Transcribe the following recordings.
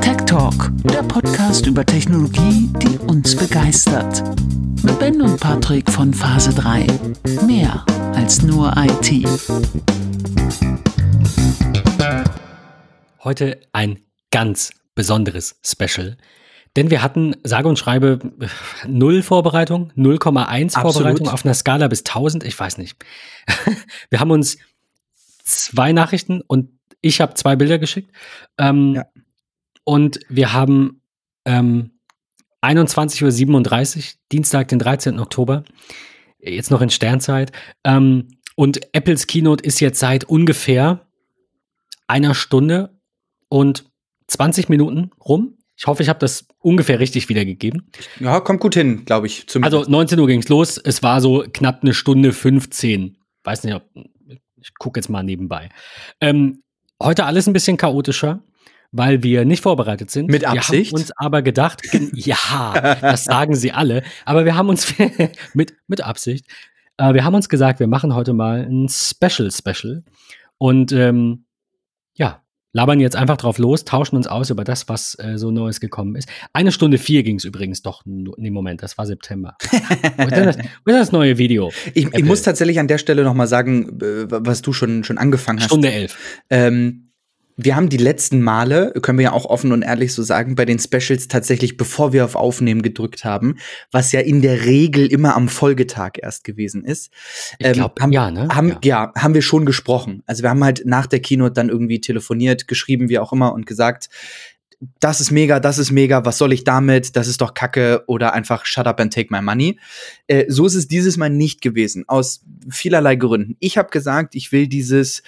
Tech Talk, der Podcast über Technologie, die uns begeistert. Mit Ben und Patrick von Phase 3. Mehr als nur IT. Heute ein ganz besonderes Special. Denn wir hatten, sage und schreibe, null Vorbereitung, 0,1 Vorbereitung auf einer Skala bis 1000, ich weiß nicht. wir haben uns zwei Nachrichten und ich habe zwei Bilder geschickt. Ähm, ja. Und wir haben ähm, 21.37 Uhr, Dienstag, den 13. Oktober, jetzt noch in Sternzeit. Ähm, und Apples Keynote ist jetzt seit ungefähr einer Stunde und 20 Minuten rum. Ich hoffe, ich habe das ungefähr richtig wiedergegeben. Ja, kommt gut hin, glaube ich. Zumindest. Also 19 Uhr ging es los. Es war so knapp eine Stunde 15. Weiß nicht, ob, ich gucke jetzt mal nebenbei. Ähm, heute alles ein bisschen chaotischer, weil wir nicht vorbereitet sind. Mit Absicht? Wir haben uns aber gedacht, ja, das sagen sie alle, aber wir haben uns mit, mit Absicht, äh, wir haben uns gesagt, wir machen heute mal ein Special Special und ähm, labern jetzt einfach drauf los, tauschen uns aus über das, was äh, so Neues gekommen ist. Eine Stunde vier ging es übrigens doch in dem Moment, das war September. wo, ist das, das neue Video? Ich, ich muss tatsächlich an der Stelle noch mal sagen, äh, was du schon, schon angefangen hast. Stunde elf. Ähm, wir haben die letzten Male, können wir ja auch offen und ehrlich so sagen, bei den Specials tatsächlich, bevor wir auf Aufnehmen gedrückt haben, was ja in der Regel immer am Folgetag erst gewesen ist. Ich glaube, ähm, ja, ne? Haben, ja. ja, haben wir schon gesprochen. Also wir haben halt nach der Keynote dann irgendwie telefoniert, geschrieben, wie auch immer, und gesagt, das ist mega, das ist mega, was soll ich damit, das ist doch Kacke oder einfach shut up and take my money. Äh, so ist es dieses Mal nicht gewesen, aus vielerlei Gründen. Ich habe gesagt, ich will dieses,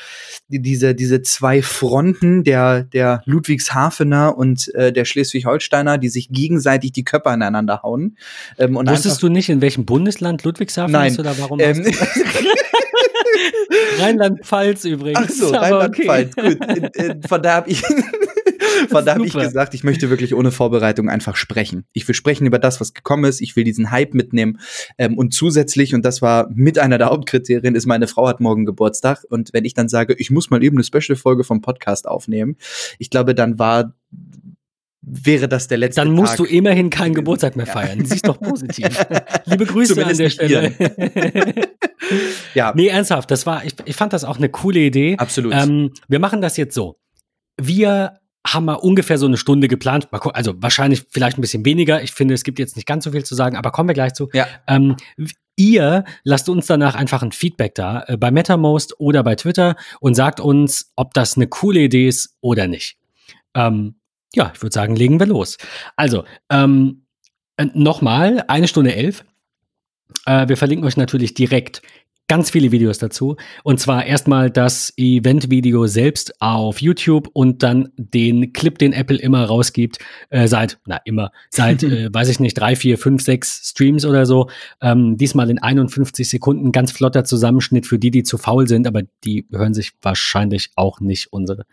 diese, diese zwei Fronten der, der Ludwigshafener und äh, der Schleswig-Holsteiner, die sich gegenseitig die Köpfe aneinander hauen. Ähm, Wusstest du nicht, in welchem Bundesland Ludwigshafen Nein. ist oder warum? Ähm, Rheinland-Pfalz übrigens. Ach so, Rheinland-Pfalz, okay. gut. Von da habe ich Von da habe ich gesagt, ich möchte wirklich ohne Vorbereitung einfach sprechen. Ich will sprechen über das, was gekommen ist. Ich will diesen Hype mitnehmen. Ähm, und zusätzlich, und das war mit einer der Hauptkriterien, ist, meine Frau hat morgen Geburtstag. Und wenn ich dann sage, ich muss mal eben eine Special-Folge vom Podcast aufnehmen, ich glaube, dann war wäre das der letzte Dann musst Tag. du immerhin keinen Geburtstag mehr feiern. Siehst doch positiv. Liebe Grüße Zumindest an der Stelle. ja. Nee, ernsthaft, das war, ich, ich fand das auch eine coole Idee. Absolut. Ähm, wir machen das jetzt so. Wir haben wir ungefähr so eine Stunde geplant. Also wahrscheinlich vielleicht ein bisschen weniger. Ich finde, es gibt jetzt nicht ganz so viel zu sagen, aber kommen wir gleich zu. Ja. Ähm, ihr lasst uns danach einfach ein Feedback da äh, bei MetaMost oder bei Twitter und sagt uns, ob das eine coole Idee ist oder nicht. Ähm, ja, ich würde sagen, legen wir los. Also, ähm, äh, nochmal, eine Stunde elf. Äh, wir verlinken euch natürlich direkt ganz viele Videos dazu. Und zwar erstmal das Event-Video selbst auf YouTube und dann den Clip, den Apple immer rausgibt, äh, seit, na immer, seit, äh, weiß ich nicht, drei, vier, fünf, sechs Streams oder so. Ähm, diesmal in 51 Sekunden, ganz flotter Zusammenschnitt für die, die zu faul sind, aber die hören sich wahrscheinlich auch nicht unsere.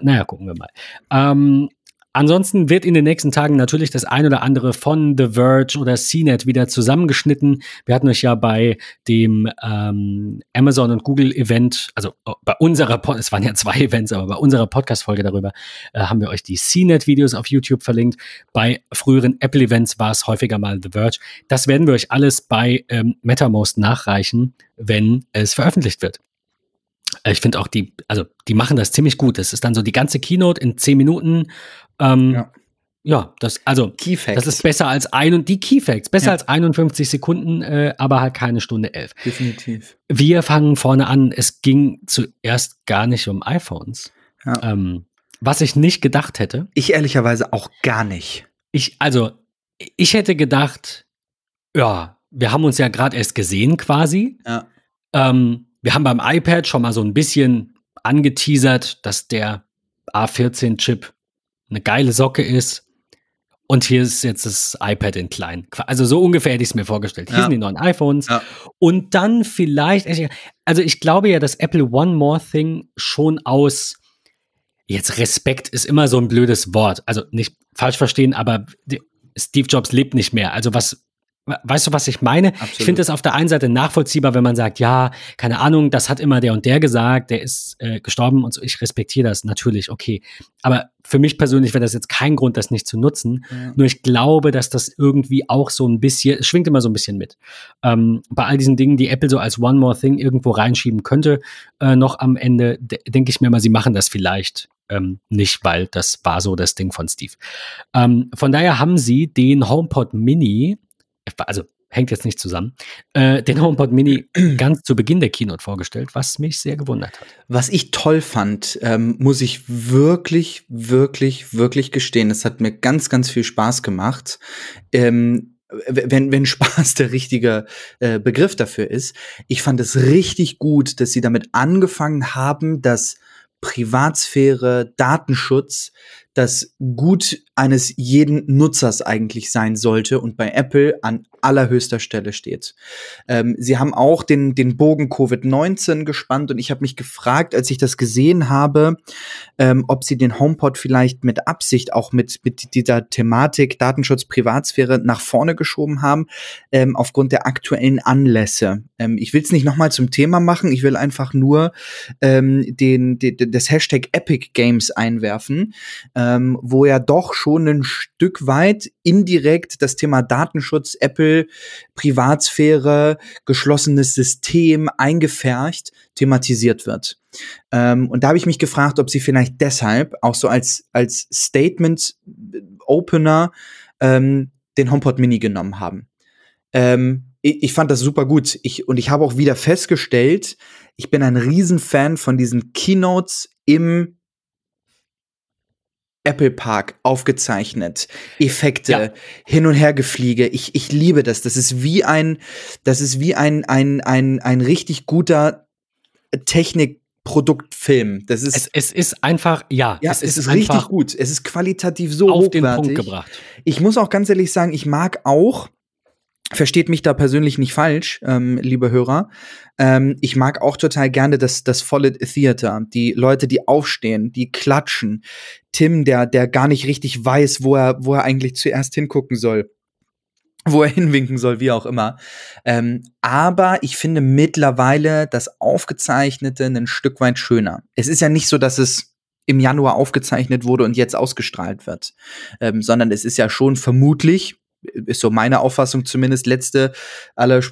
Naja, gucken wir mal. Ähm, Ansonsten wird in den nächsten Tagen natürlich das ein oder andere von The Verge oder CNET wieder zusammengeschnitten. Wir hatten euch ja bei dem ähm, Amazon und Google Event, also oh, bei unserer, Pod es waren ja zwei Events, aber bei unserer Podcast-Folge darüber äh, haben wir euch die CNET-Videos auf YouTube verlinkt. Bei früheren Apple-Events war es häufiger mal The Verge. Das werden wir euch alles bei ähm, MetaMost nachreichen, wenn es veröffentlicht wird. Äh, ich finde auch die, also die machen das ziemlich gut. Das ist dann so die ganze Keynote in zehn Minuten ähm, ja. ja. das, also, das ist besser als ein und die Keyfacts, besser ja. als 51 Sekunden, äh, aber halt keine Stunde elf. Definitiv. Wir fangen vorne an. Es ging zuerst gar nicht um iPhones. Ja. Ähm, was ich nicht gedacht hätte. Ich ehrlicherweise auch gar nicht. Ich, also, ich hätte gedacht, ja, wir haben uns ja gerade erst gesehen quasi. Ja. Ähm, wir haben beim iPad schon mal so ein bisschen angeteasert, dass der A14-Chip eine geile Socke ist. Und hier ist jetzt das iPad in klein. Also so ungefähr hätte ich es mir vorgestellt. Hier ja. sind die neuen iPhones. Ja. Und dann vielleicht, also ich glaube ja, dass Apple One More Thing schon aus, jetzt Respekt ist immer so ein blödes Wort. Also nicht falsch verstehen, aber Steve Jobs lebt nicht mehr. Also was, weißt du, was ich meine? Absolut. Ich finde es auf der einen Seite nachvollziehbar, wenn man sagt, ja, keine Ahnung, das hat immer der und der gesagt, der ist äh, gestorben und so. Ich respektiere das natürlich, okay. Aber für mich persönlich wäre das jetzt kein Grund, das nicht zu nutzen. Ja. Nur ich glaube, dass das irgendwie auch so ein bisschen, es schwingt immer so ein bisschen mit. Ähm, bei all diesen Dingen, die Apple so als One More Thing irgendwo reinschieben könnte, äh, noch am Ende, de denke ich mir mal, sie machen das vielleicht ähm, nicht, weil das war so das Ding von Steve. Ähm, von daher haben sie den HomePod Mini, also hängt jetzt nicht zusammen, äh, den HomePod Mini ganz zu Beginn der Keynote vorgestellt, was mich sehr gewundert hat. Was ich toll fand, ähm, muss ich wirklich, wirklich, wirklich gestehen. Es hat mir ganz, ganz viel Spaß gemacht. Ähm, wenn, wenn Spaß der richtige äh, Begriff dafür ist. Ich fand es richtig gut, dass sie damit angefangen haben, dass Privatsphäre, Datenschutz das Gut eines jeden Nutzers eigentlich sein sollte und bei Apple an allerhöchster Stelle steht. Ähm, sie haben auch den, den Bogen Covid-19 gespannt und ich habe mich gefragt, als ich das gesehen habe, ähm, ob sie den HomePod vielleicht mit Absicht auch mit, mit dieser Thematik Datenschutz, Privatsphäre nach vorne geschoben haben, ähm, aufgrund der aktuellen Anlässe. Ähm, ich will es nicht nochmal zum Thema machen, ich will einfach nur ähm, den, den, das Hashtag Epic Games einwerfen, ähm, wo ja doch schon ein Stück weit indirekt das Thema Datenschutz, Apple, Privatsphäre, geschlossenes System eingefärcht thematisiert wird. Ähm, und da habe ich mich gefragt, ob sie vielleicht deshalb auch so als, als Statement-Opener ähm, den HomePod Mini genommen haben. Ähm, ich, ich fand das super gut. Ich, und ich habe auch wieder festgestellt, ich bin ein Riesenfan von diesen Keynotes im Apple Park aufgezeichnet, Effekte, Ja. hin und her gefliege. Ich, ich liebe das. Das ist wie ein, das ist wie ein, ein, ein, ein richtig guter Technikproduktfilm. Das ist, Es, es ist einfach, ja, ja, es, ist, richtig einfach gut. Es ist qualitativ so auf den hochwertig. Punkt gebracht. Ich muss auch ganz ehrlich sagen, ich mag auch, versteht mich da persönlich nicht falsch, ähm, liebe Hörer, ähm, ich mag auch total gerne das, das volle Theater, die Leute, die aufstehen, die klatschen, Tim, der, der gar nicht richtig weiß, wo er, wo er eigentlich zuerst hingucken soll wo er hinwinken soll, wie auch immer. Ähm, aber ich finde mittlerweile das Aufgezeichnete ein Stück weit schöner. Es ist ja nicht so, dass es im Januar aufgezeichnet wurde und jetzt ausgestrahlt wird, ähm, sondern es ist ja schon vermutlich, ist so meine Auffassung zumindest, letzte, aller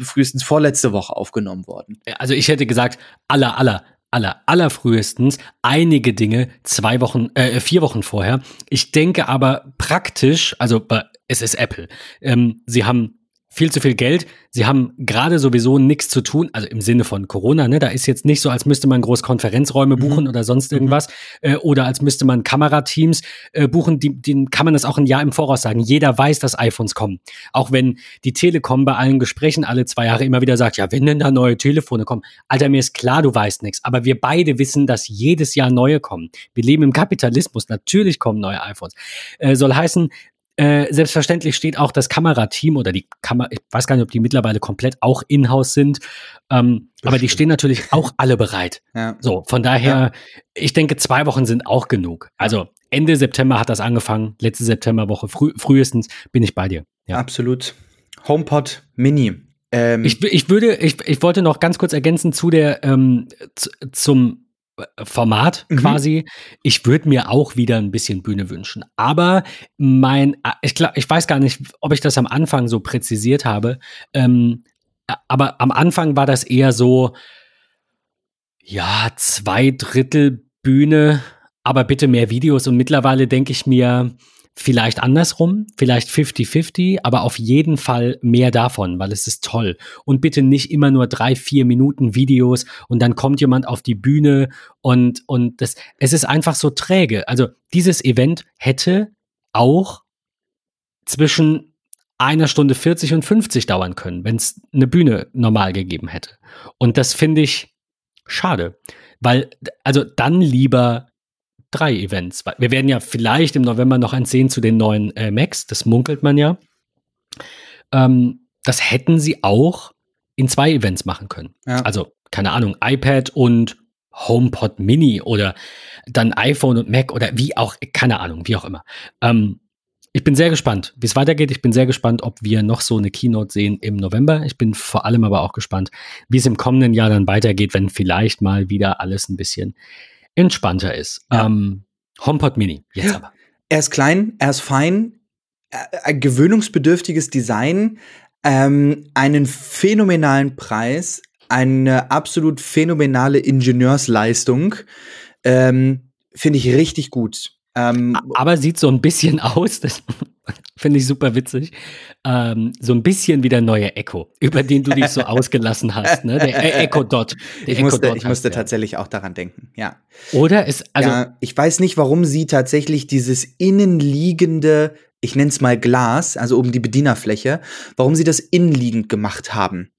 frühestens vorletzte Woche aufgenommen worden. Also ich hätte gesagt, aller, aller, aller, aller frühestens einige Dinge zwei Wochen, äh, vier Wochen vorher. Ich denke aber praktisch, also es ist Apple. Ähm, sie haben viel zu viel Geld. Sie haben gerade sowieso nichts zu tun, also im Sinne von Corona, ne? Da ist jetzt nicht so, als müsste man groß Konferenzräume buchen Mhm. oder sonst irgendwas. Äh, oder als müsste man Kamerateams äh, buchen, die, denen kann man das auch ein Jahr im Voraus sagen. Jeder weiß, dass iPhones kommen. Auch wenn die Telekom bei allen Gesprächen alle zwei Jahre immer wieder sagt, ja, wenn denn da neue Telefone kommen. Alter, mir ist klar, du weißt nichts. Aber wir beide wissen, dass jedes Jahr neue kommen. Wir leben im Kapitalismus. Natürlich kommen neue iPhones. Äh, soll heißen, äh, selbstverständlich steht auch das Kamerateam oder die Kamera, ich weiß gar nicht, ob die mittlerweile komplett auch in-house sind, ähm, aber die stehen natürlich auch alle bereit. Ja. So, von daher, ich denke, zwei Wochen sind auch genug. Also Ende September hat das angefangen, letzte Septemberwoche, früh, frühestens bin ich bei dir. Ja. Absolut. HomePod Mini. Ähm, Ich, ich würde, ich, ich wollte noch ganz kurz ergänzen zu der, ähm, zu, zum Format Mhm. quasi. Ich würde mir auch wieder ein bisschen Bühne wünschen. Aber mein, äh, ich glaube, ich weiß gar nicht, ob ich das am Anfang so präzisiert habe. Ähm, äh, aber am Anfang war das eher so, ja, zwei Drittel Bühne, aber bitte mehr Videos. Und mittlerweile denke ich mir, vielleicht andersrum, vielleicht 50-50, aber auf jeden Fall mehr davon, weil es ist toll. Und bitte nicht immer nur drei, vier Minuten Videos und dann kommt jemand auf die Bühne und, und das, es ist einfach so träge. Also dieses Event hätte auch zwischen einer Stunde 40 und 50 dauern können, wenn es eine Bühne normal gegeben hätte. Und das finde ich schade, weil, also dann lieber drei Events. Wir werden ja vielleicht im November noch eins sehen zu den neuen äh, Macs, das munkelt man ja. Ähm, das hätten sie auch in zwei Events machen können. Ja. Also, keine Ahnung, iPad und HomePod Mini oder dann iPhone und Mac oder wie auch, keine Ahnung, wie auch immer. Ähm, ich bin sehr gespannt, wie es weitergeht. Ich bin sehr gespannt, ob wir noch so eine Keynote sehen im November. Ich bin vor allem aber auch gespannt, wie es im kommenden Jahr dann weitergeht, wenn vielleicht mal wieder alles ein bisschen entspannter ist. Ja. Ähm, HomePod Mini, jetzt aber. Er ist klein, er ist fein, äh, ein gewöhnungsbedürftiges Design, ähm, einen phänomenalen Preis, eine absolut phänomenale Ingenieursleistung. Ähm, Finde ich richtig gut. Ähm, Aber sieht so ein bisschen aus, das finde ich super witzig, ähm, so ein bisschen wie der neue Echo, über den du dich so ausgelassen hast, ne? Der e Echo Dot. Der ich musste, Dot ich musste tatsächlich auch daran denken, ja. Oder ist, also. Ja, ich weiß nicht, warum sie tatsächlich dieses innenliegende, ich nenne es mal Glas, also oben die Bedienerfläche, warum sie das innenliegend gemacht haben.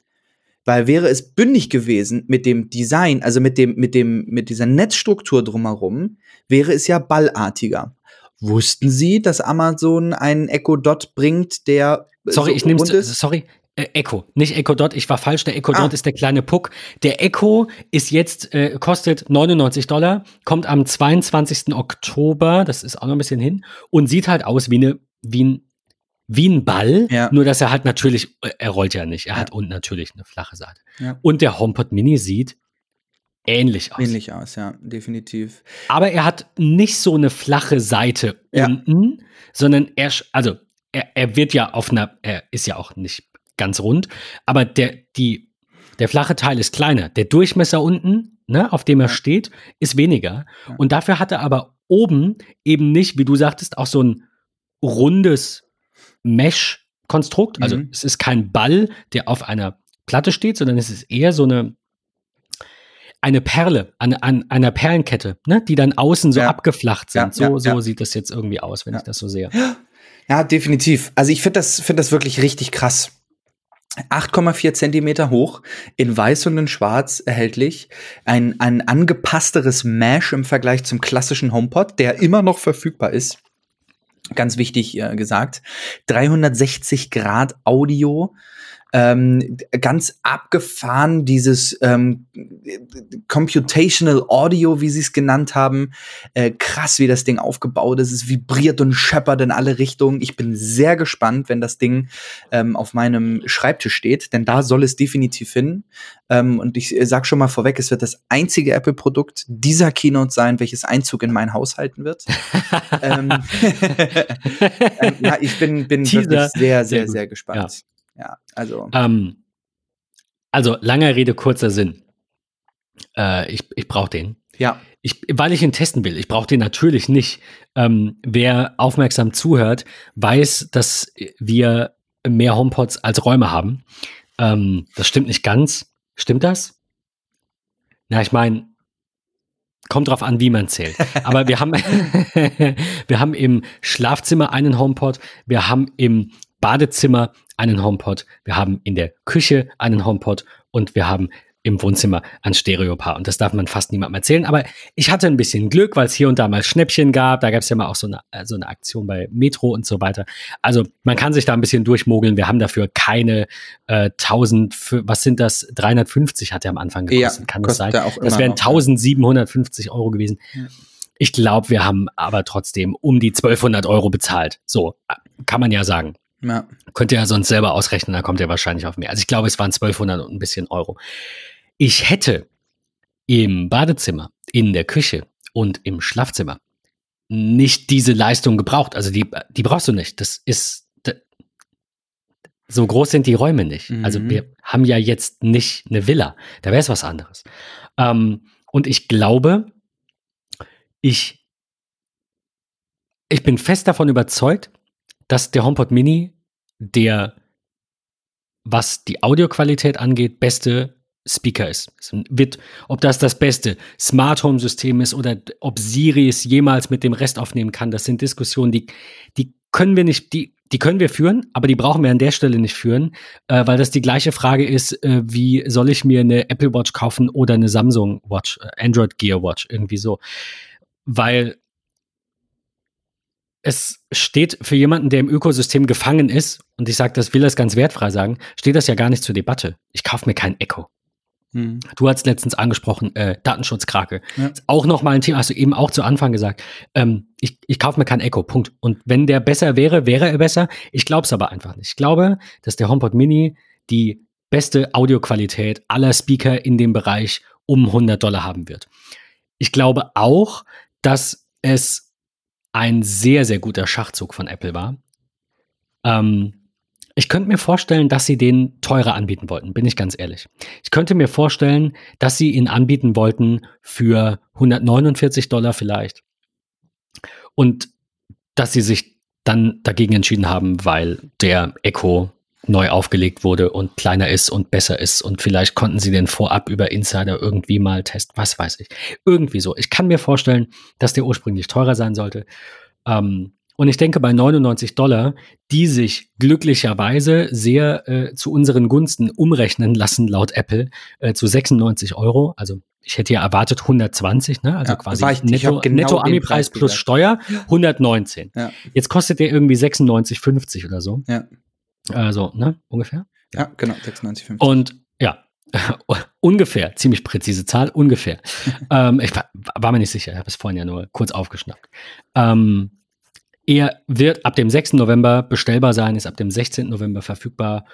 Weil wäre es bündig gewesen mit dem Design, also mit dem, mit dem, mit dieser Netzstruktur drumherum, wäre es ja ballartiger. Wussten Sie, dass Amazon einen Echo Dot bringt, der Sorry, so ich nehme sorry, äh, Echo, nicht Echo Dot, ich war falsch, der Echo ah. Dot ist der kleine Puck. Der Echo ist jetzt, äh, kostet 99 Dollar, kommt am 22. Oktober, das ist auch noch ein bisschen hin, und sieht halt aus wie, eine, wie ein wie ein Ball, ja. nur dass er halt natürlich, er rollt ja nicht, er ja. hat unten natürlich eine flache Seite. Ja. Und der HomePod Mini sieht ähnlich aus. Ähnlich aus, ja, definitiv. Aber er hat nicht so eine flache Seite unten, sondern er, also er, er wird ja auf einer, er ist ja auch nicht ganz rund, aber der, die, der flache Teil ist kleiner. Der Durchmesser unten, ne, auf dem er steht, ist weniger. Und dafür hat er aber oben eben nicht, wie du sagtest, auch so ein rundes Mesh-Konstrukt. Also mhm. es ist kein Ball, der auf einer Platte steht, sondern es ist eher so eine eine Perle an, an einer Perlenkette, ne, die dann außen so ja. abgeflacht sind. Ja, so, ja, so sieht das jetzt irgendwie aus, wenn ich das so sehe. Ja, definitiv. Also ich finde das, finde das wirklich richtig krass. 8,4 Zentimeter hoch, in weiß und in schwarz erhältlich. Ein, ein angepassteres Mesh im Vergleich zum klassischen HomePod, der immer noch verfügbar ist. Ganz wichtig äh, gesagt. 360 Grad Audio ähm, ganz abgefahren, dieses ähm, Computational Audio, wie sie es genannt haben. Äh, krass, wie das Ding aufgebaut ist. Es vibriert und scheppert in alle Richtungen. Ich bin sehr gespannt, wenn das Ding ähm, auf meinem Schreibtisch steht, denn da soll es definitiv hin. Ähm, und ich sag schon mal vorweg, es wird das einzige Apple-Produkt dieser Keynote sein, welches Einzug in mein Haus halten wird. ähm, ähm, ja, ich bin, bin wirklich sehr, sehr, sehr, sehr gespannt. Ja. Ja, also. Ähm, also, langer Rede, kurzer Sinn. Äh, ich ich brauche den. Ja. Ich, weil ich ihn testen will. Ich brauche den natürlich nicht. Ähm, wer aufmerksam zuhört, weiß, dass wir mehr HomePods als Räume haben. Ähm, das stimmt nicht ganz. Stimmt das? Na, ich meine, kommt drauf an, wie man zählt. Aber wir haben, wir haben im Schlafzimmer einen HomePod, wir haben im Badezimmer einen HomePod, wir haben in der Küche einen HomePod und wir haben im Wohnzimmer ein Stereopaar. Und das darf man fast niemandem erzählen. Aber ich hatte ein bisschen Glück, weil es hier und da mal Schnäppchen gab. Da gab es ja mal auch so eine, äh, so eine Aktion bei Metro und so weiter. Also man kann sich da ein bisschen durchmogeln. Wir haben dafür keine äh, 1000, was sind das? 350 hat er am Anfang gekostet. Ja, kann das sein? Das wären 1750 Euro gewesen. Ja. Ich glaube, wir haben aber trotzdem um die 1200 Euro bezahlt. So, äh, kann man ja sagen. Ja. Könnt ihr ja sonst selber ausrechnen, da kommt ihr wahrscheinlich auf mehr. Also ich glaube, es waren 1200 und ein bisschen Euro. Ich hätte im Badezimmer, in der Küche und im Schlafzimmer nicht diese Leistung gebraucht. Also die, die brauchst du nicht. Das ist, so groß sind die Räume nicht. Mhm. Also wir haben ja jetzt nicht eine Villa. Da wäre es was anderes. Ähm, und ich glaube, ich, ich bin fest davon überzeugt, dass der HomePod Mini der, was die Audioqualität angeht, beste Speaker ist. Wird, ob das das beste Smart Home System ist oder ob Siri es jemals mit dem Rest aufnehmen kann, das sind Diskussionen, die, die können wir nicht, die, die können wir führen, aber die brauchen wir an der Stelle nicht führen, äh, weil das die gleiche Frage ist, äh, wie soll ich mir eine Apple Watch kaufen oder eine Samsung Watch, äh, Android Gear Watch, irgendwie so. Weil es steht für jemanden, der im Ökosystem gefangen ist, und ich sage, das will das ganz wertfrei sagen, steht das ja gar nicht zur Debatte. Ich kaufe mir kein Echo. Mhm. Du hast letztens angesprochen, äh, Datenschutzkrake. Ja. Auch nochmal ein Thema, hast du eben auch zu Anfang gesagt. Ähm, ich ich kaufe mir kein Echo, Punkt. Und wenn der besser wäre, wäre er besser. Ich glaube es aber einfach nicht. Ich glaube, dass der HomePod Mini die beste Audioqualität aller Speaker in dem Bereich um 100 Dollar haben wird. Ich glaube auch, dass es ein sehr, sehr guter Schachzug von Apple war. Ähm, ich könnte mir vorstellen, dass sie den teurer anbieten wollten, bin ich ganz ehrlich. Ich könnte mir vorstellen, dass sie ihn anbieten wollten für 149 Dollar vielleicht. Und dass sie sich dann dagegen entschieden haben, weil der Echo neu aufgelegt wurde und kleiner ist und besser ist und vielleicht konnten sie den vorab über Insider irgendwie mal testen, was weiß ich. Irgendwie so. Ich kann mir vorstellen, dass der ursprünglich teurer sein sollte. Ähm, und ich denke, bei 99 Dollar, die sich glücklicherweise sehr äh, zu unseren Gunsten umrechnen lassen, laut Apple, äh, zu 96 Euro. Also ich hätte ja erwartet 120, ne? also Ja, quasi ich- ich netto, hab genau netto Ami-Preis Preis plus. Steuer 119. Ja. Jetzt kostet der irgendwie 96,50 oder so. Ja. Also, ne, ungefähr. Ja, genau, 96,50. Und ja, ungefähr, ziemlich präzise Zahl, ungefähr. ähm, ich war, war mir nicht sicher, ich habe es vorhin ja nur kurz aufgeschnappt. Ähm, er wird ab dem 6. November bestellbar sein, ist ab dem 16. November verfügbar.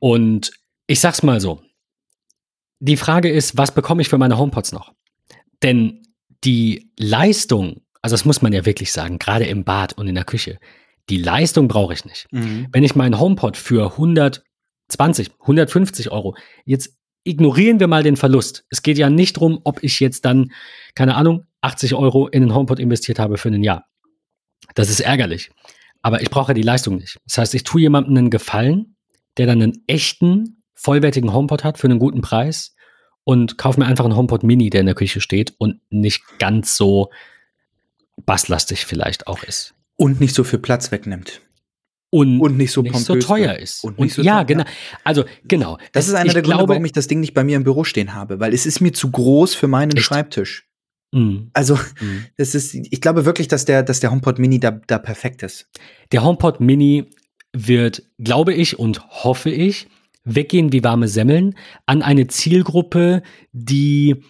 Und ich sag's mal so: Die Frage ist, was bekomme ich für meine HomePods noch? Denn die Leistung, also das muss man ja wirklich sagen, gerade im Bad und in der Küche, die Leistung brauche ich nicht Mhm. wenn ich meinen HomePod für 120, 150 Euro, jetzt ignorieren wir mal den Verlust. Es geht ja nicht darum, ob ich jetzt dann, keine Ahnung, 80 Euro in den HomePod investiert habe für ein Jahr. Das ist ärgerlich. Aber ich brauche die Leistung nicht. Das heißt, ich tue jemandem einen Gefallen, der dann einen echten, vollwertigen HomePod hat für einen guten Preis und kaufe mir einfach einen HomePod Mini, der in der Küche steht und nicht ganz so basslastig vielleicht auch ist. Und nicht so viel Platz wegnimmt. Und, Und nicht so nicht pompös so teuer ist. Und Und, nicht so ja, teuer, genau. Also, genau. Das ist einer ich der Gründe, glaube, warum ich das Ding nicht bei mir im Büro stehen habe, weil es ist mir zu groß für meinen Echt? Schreibtisch. Mm, Also, mm. das ist, ich glaube wirklich, dass der, dass der HomePod Mini da, da perfekt ist. Der HomePod Mini wird, glaube ich und hoffe ich, weggehen wie warme Semmeln an eine Zielgruppe, die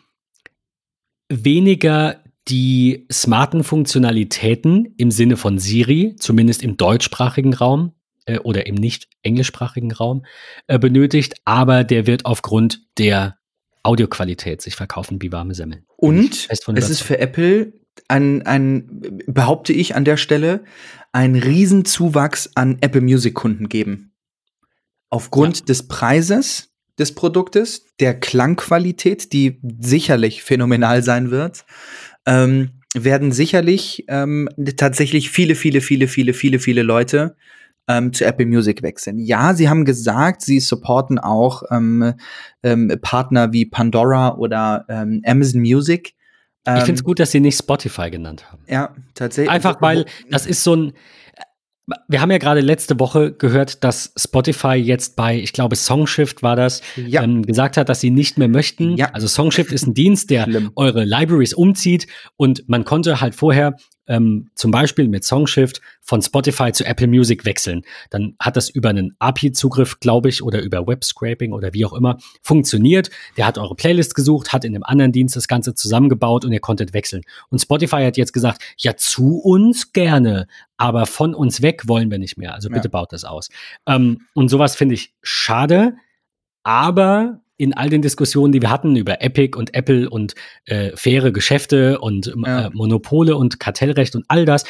weniger die smarten Funktionalitäten im Sinne von Siri, zumindest im deutschsprachigen Raum äh, oder im nicht englischsprachigen Raum, äh, benötigt, aber der wird aufgrund der Audioqualität sich verkaufen wie warme Semmeln. Und es ist für Apple ein, ein, behaupte ich an der Stelle, ein Riesenzuwachs an Apple Music Kunden geben. Aufgrund des Preises des Produktes, der Klangqualität, die sicherlich phänomenal sein wird, ähm, werden sicherlich ähm, tatsächlich viele, viele, viele, viele, viele, viele Leute ähm, zu Apple Music wechseln. Ja, sie haben gesagt, sie supporten auch ähm, ähm, Partner wie Pandora oder ähm, Amazon Music. Ich finde es Ähm, gut, dass sie nicht Spotify genannt haben. Ja, tatsächlich. Einfach weil das ist so ein. Wir haben ja gerade letzte Woche gehört, dass Spotify jetzt bei, ich glaube, Songshift war das, Ja. ähm, gesagt hat, dass sie nicht mehr möchten. Ja. Also Songshift ist ein Dienst, der Schlimm. eure Libraries umzieht und man konnte halt vorher ähm, zum Beispiel mit Songshift von Spotify zu Apple Music wechseln. Dann hat das über einen API-Zugriff, glaube ich, oder über Web-Scraping oder wie auch immer funktioniert. Der hat eure Playlist gesucht, hat in dem anderen Dienst das Ganze zusammengebaut und ihr konntet wechseln. Und Spotify hat jetzt gesagt, ja, zu uns gerne, aber von uns weg wollen wir nicht mehr. Also bitte Ja. baut das aus. Ähm, und sowas finde ich schade, aber in all den Diskussionen, die wir hatten über Epic und Apple und äh, faire Geschäfte und Ja. äh, Monopole und Kartellrecht und all das,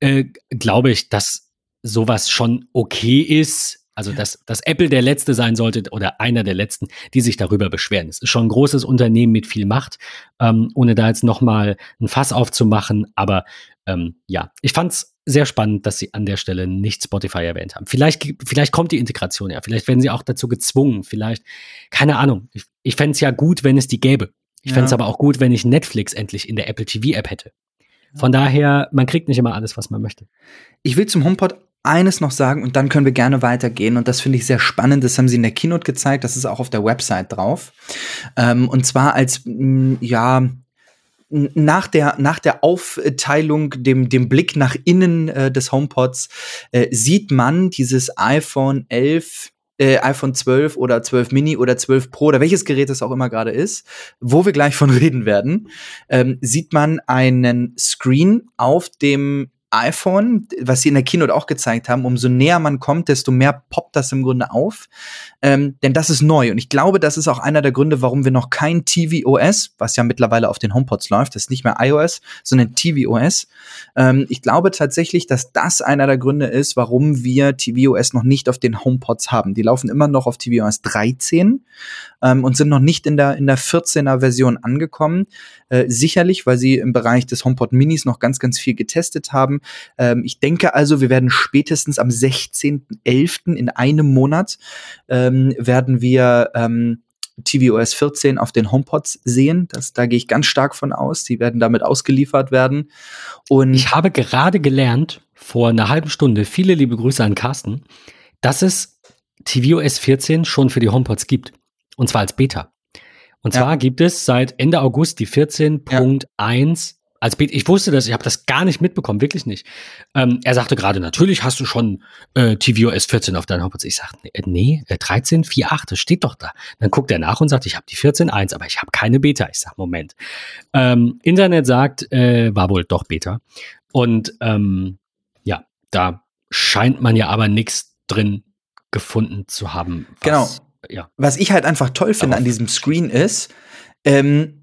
äh, glaube ich, dass sowas schon okay ist. Also, dass, dass Apple der Letzte sein sollte oder einer der Letzten, die sich darüber beschweren. Es ist schon ein großes Unternehmen mit viel Macht, ähm, ohne da jetzt nochmal ein Fass aufzumachen. Aber ähm, ja, ich fand's sehr spannend, dass sie an der Stelle nicht Spotify erwähnt haben. Vielleicht, vielleicht kommt die Integration ja, vielleicht werden sie auch dazu gezwungen, vielleicht, keine Ahnung. Ich, ich fände es ja gut, wenn es die gäbe. Ich fände es Ja. aber auch gut, wenn ich Netflix endlich in der Apple TV-App hätte. Von daher, man kriegt nicht immer alles, was man möchte. Ich will zum HomePod eines noch sagen und dann können wir gerne weitergehen. Und das finde ich sehr spannend. Das haben sie in der Keynote gezeigt. Das ist auch auf der Website drauf. Ähm, und zwar als, mh, ja, nach der, nach der Aufteilung, dem, dem Blick nach innen äh, des HomePods, äh, sieht man dieses iPhone 11 äh, iPhone 12 oder 12 Mini oder 12 Pro oder welches Gerät es auch immer gerade ist, wo wir gleich von reden werden, ähm, sieht man einen Screen auf dem iPhone, was sie in der Keynote auch gezeigt haben, umso näher man kommt, desto mehr poppt das im Grunde auf. Ähm, denn das ist neu. Und ich glaube, das ist auch einer der Gründe, warum wir noch kein tvOS, was ja mittlerweile auf den HomePods läuft, das ist nicht mehr iOS, sondern tvOS. Ähm, ich glaube tatsächlich, dass das einer der Gründe ist, warum wir tvOS noch nicht auf den HomePods haben. Die laufen immer noch auf tvOS 13 ähm, und sind noch nicht in der, in der 14er Version angekommen. Äh, sicherlich, weil sie im Bereich des HomePod Minis noch ganz, ganz viel getestet haben. Ähm, ich denke also, wir werden spätestens am 16.11. in einem Monat ähm, werden wir ähm, tvOS 14 auf den HomePods sehen. Das, da gehe ich ganz stark von aus. Die werden damit ausgeliefert werden. Und ich habe gerade gelernt, vor einer halben Stunde, viele liebe Grüße an Carsten, dass es tvOS 14 schon für die HomePods gibt. Und zwar als Beta. Und zwar gibt es seit Ende August die 14.1 ja. als Beta. Ich wusste das, ich habe das gar nicht mitbekommen, wirklich nicht. Ähm, er sagte gerade, natürlich hast du schon äh, tvOS 14 auf deinem HomePod. Ich sagte, nee, äh, 13, 4.8, das steht doch da. Dann guckt er nach und sagt, ich habe die 14.1, aber ich habe keine Beta. Ich sage, Moment. Ähm, Internet sagt, äh, war wohl doch Beta. Und ähm, ja, da scheint man ja aber nichts drin gefunden zu haben. genau ja. Was ich halt einfach toll finde an diesem Screen ist, ähm,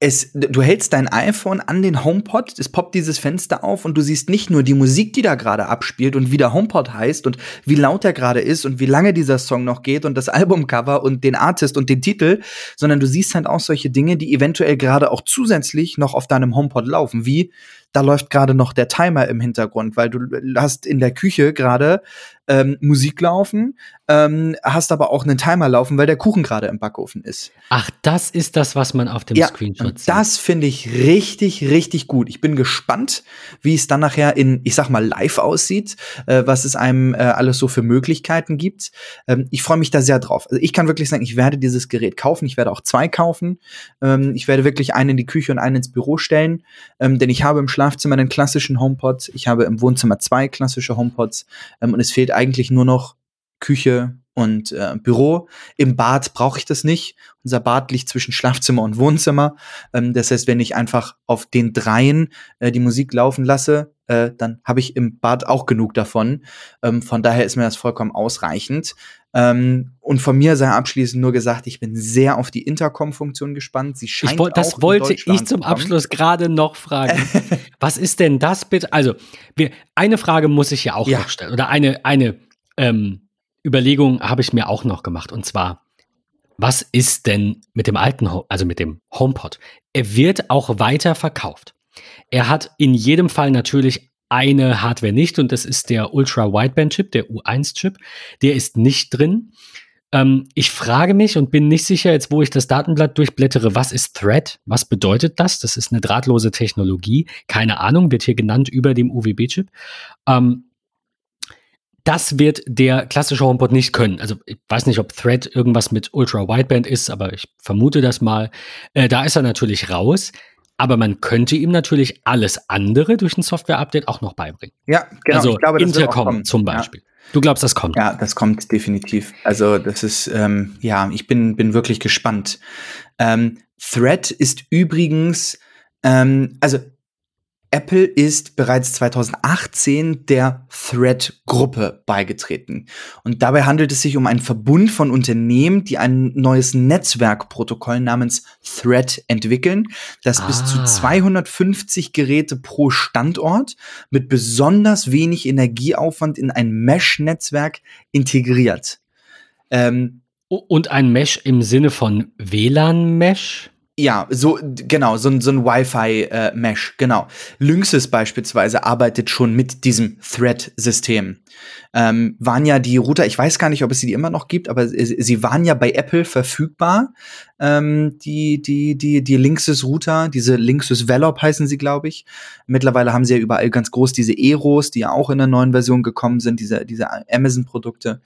es, du hältst dein iPhone an den HomePod, es poppt dieses Fenster auf und du siehst nicht nur die Musik, die da gerade abspielt und wie der HomePod heißt und wie laut er gerade ist und wie lange dieser Song noch geht und das Albumcover und den Artist und den Titel, sondern du siehst halt auch solche Dinge, die eventuell gerade auch zusätzlich noch auf deinem HomePod laufen, wie da läuft gerade noch der Timer im Hintergrund, weil du hast in der Küche gerade ähm, Musik laufen, ähm, hast aber auch einen Timer laufen, weil der Kuchen gerade im Backofen ist. Ach, das ist das, was man auf dem ja, Screenshot sieht. Das finde ich richtig, richtig gut. Ich bin gespannt, wie es dann nachher in, ich sag mal, live aussieht, äh, was es einem äh, alles so für Möglichkeiten gibt. Ähm, ich freue mich da sehr drauf. Also ich kann wirklich sagen, ich werde dieses Gerät kaufen. Ich werde auch zwei kaufen. Ähm, ich werde wirklich einen in die Küche und einen ins Büro stellen, ähm, denn ich habe im Schlafzimmer einen klassischen HomePod. Ich habe im Wohnzimmer zwei klassische HomePods ähm, und es fehlt eigentlich nur noch Küche und äh, Büro. Im Bad brauche ich das nicht. Unser Bad liegt zwischen Schlafzimmer und Wohnzimmer. Ähm, das heißt, wenn ich einfach auf den dreien äh, die Musik laufen lasse, äh, dann habe ich im Bad auch genug davon. Ähm, von daher ist mir das vollkommen ausreichend. Ähm, und von mir sei abschließend nur gesagt, ich bin sehr auf die Intercom-Funktion gespannt. Sie scheint ich das wollte ich zum Abschluss gerade noch fragen. Was ist denn das bitte? Also, wir, eine Frage muss ich ja auch ja. noch stellen. Oder eine, eine ähm, Überlegung habe ich mir auch noch gemacht. Und zwar, was ist denn mit dem alten, also mit dem HomePod? Er wird auch weiter verkauft. Er hat in jedem Fall natürlich eine Hardware nicht und das ist der Ultra Wideband Chip, der U1 Chip. Der ist nicht drin. Ähm, ich frage mich und bin nicht sicher, jetzt wo ich das Datenblatt durchblättere, was ist Thread? Was bedeutet das? Das ist eine drahtlose Technologie. Keine Ahnung, wird hier genannt über dem UWB-Chip. Ähm, das wird der klassische HomePod nicht können. Also ich weiß nicht, ob Thread irgendwas mit Ultra Wideband ist, aber ich vermute das mal. Äh, da ist er natürlich raus. Aber man könnte ihm natürlich alles andere durch ein Software-Update auch noch beibringen. Ja, genau. Also glaube, Intercom zum Beispiel. Ja. Du glaubst, das kommt? Ja, das kommt definitiv. Also das ist, ähm, ja, ich bin, bin wirklich gespannt. Ähm, Thread ist übrigens, ähm, also Apple ist bereits 2018 der Thread-Gruppe beigetreten. Und dabei handelt es sich um einen Verbund von Unternehmen, die ein neues Netzwerkprotokoll namens Thread entwickeln, das ah. bis zu 250 Geräte pro Standort mit besonders wenig Energieaufwand in ein Mesh-Netzwerk integriert. Ähm, Und ein Mesh im Sinne von WLAN-Mesh? Ja, so, genau, so, ein so ein Wi-Fi-Mesh, äh, genau. Lynxes beispielsweise arbeitet schon mit diesem Thread-System. Ähm, waren ja die Router, ich weiß gar nicht, ob es sie immer noch gibt, aber sie, sie waren ja bei Apple verfügbar. Ähm, die, die, die, die Linksys-Router, diese Linksys Velop heißen sie, glaube ich. Mittlerweile haben sie ja überall ganz groß diese Eros, die ja auch in der neuen Version gekommen sind, diese, diese Amazon-Produkte.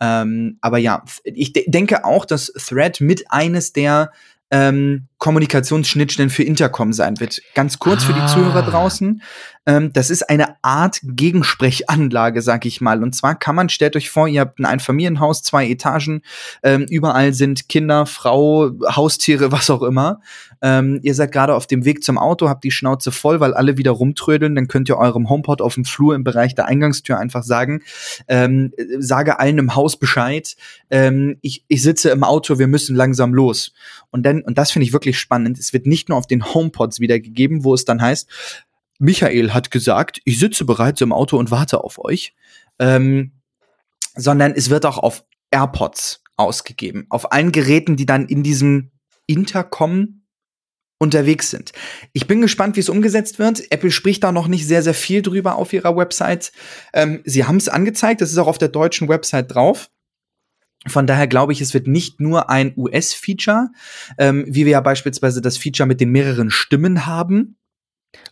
Ähm, aber ja, ich de denke auch, dass Thread mit eines der ähm, Kommunikationsschnittstellen für Intercom sein wird. Ganz kurz ah. für die Zuhörer Ah. draußen. Ähm, das ist eine Art Gegensprechanlage, sag ich mal. Und zwar kann man, stellt euch vor, ihr habt ein Einfamilienhaus, zwei Etagen, ähm, überall sind Kinder, Frau, Haustiere, was auch immer. Ähm, ihr seid gerade auf dem Weg zum Auto, habt die Schnauze voll, weil alle wieder rumtrödeln. Dann könnt ihr eurem HomePod auf dem Flur im Bereich der Eingangstür einfach sagen, ähm, äh, sage allen im Haus Bescheid, ähm, ich, ich sitze im Auto, wir müssen langsam los. Und dann, und das finde ich wirklich spannend, es wird nicht nur auf den HomePods wiedergegeben, wo es dann heißt, Michael hat gesagt, ich sitze bereits im Auto und warte auf euch, ähm, sondern es wird auch auf AirPods ausgegeben, auf allen Geräten, die dann in diesem Intercom unterwegs sind. Ich bin gespannt, wie es umgesetzt wird. Apple spricht da noch nicht sehr, sehr viel drüber auf ihrer Website. Ähm, sie haben es angezeigt, das ist auch auf der deutschen Website drauf. Von daher glaube ich, es wird nicht nur ein US-Feature, ähm, wie wir ja beispielsweise das Feature mit den mehreren Stimmen haben.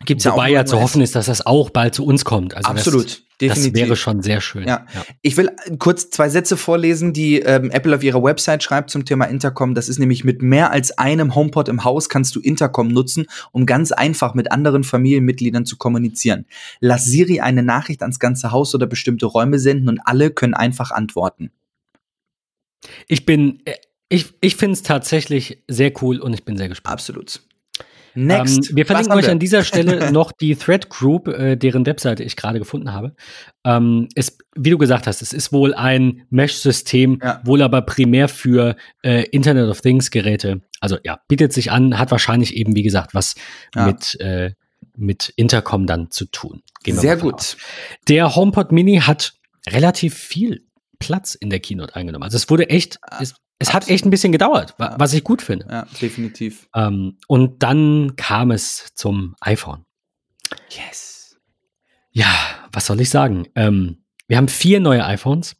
Gibt's Wobei ja in zu US. hoffen ist, dass das auch bald zu uns kommt. Also Absolut, Das, definitiv. das wäre schon sehr schön. Ja. Ich will kurz zwei Sätze vorlesen, die ähm, Apple auf ihrer Website schreibt zum Thema Intercom. Das ist nämlich mit mehr als einem HomePod im Haus kannst du Intercom nutzen, um ganz einfach mit anderen Familienmitgliedern zu kommunizieren. Lass Siri eine Nachricht ans ganze Haus oder bestimmte Räume senden und alle können einfach antworten. Ich bin, äh, ich, ich finde es tatsächlich sehr cool und ich bin sehr gespannt. Absolut. Next. Ähm, wir verlinken euch an dieser Stelle noch die Thread Group, äh, deren Webseite ich gerade gefunden habe. Ähm, es, wie du gesagt hast, es ist wohl ein Mesh-System, Ja. wohl aber primär für äh, Internet of Things Geräte. Also ja, bietet sich an, hat wahrscheinlich eben, wie gesagt, was Ja. mit, äh, mit Intercom dann zu tun. Sehr gut. aus. Der HomePod Mini hat relativ viel Platz in der Keynote eingenommen. Also es wurde echt, es, es hat echt ein bisschen gedauert, was ich gut finde. Ja, definitiv. Ähm, und dann kam es zum iPhone. Yes. Ja, was soll ich sagen? Ähm, wir haben vier neue iPhones,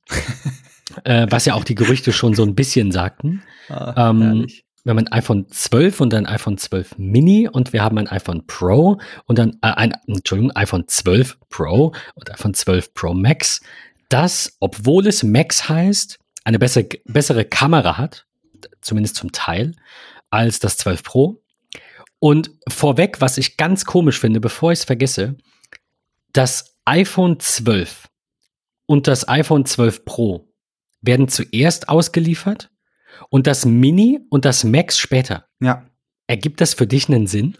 äh, was ja auch die Gerüchte schon so ein bisschen sagten. Ah, Ähm. Wir haben ein iPhone 12 und ein iPhone 12 Mini und wir haben ein iPhone Pro und dann äh, ein Entschuldigung, iPhone 12 Pro und iPhone 12 Pro Max, das, obwohl es Max heißt, eine bessere, bessere Kamera hat, zumindest zum Teil, als das 12 Pro. Und vorweg, was ich ganz komisch finde, bevor ich es vergesse, das iPhone 12 und das iPhone 12 Pro werden zuerst ausgeliefert und das Mini und das Max später. Ja. Ergibt das für dich einen Sinn?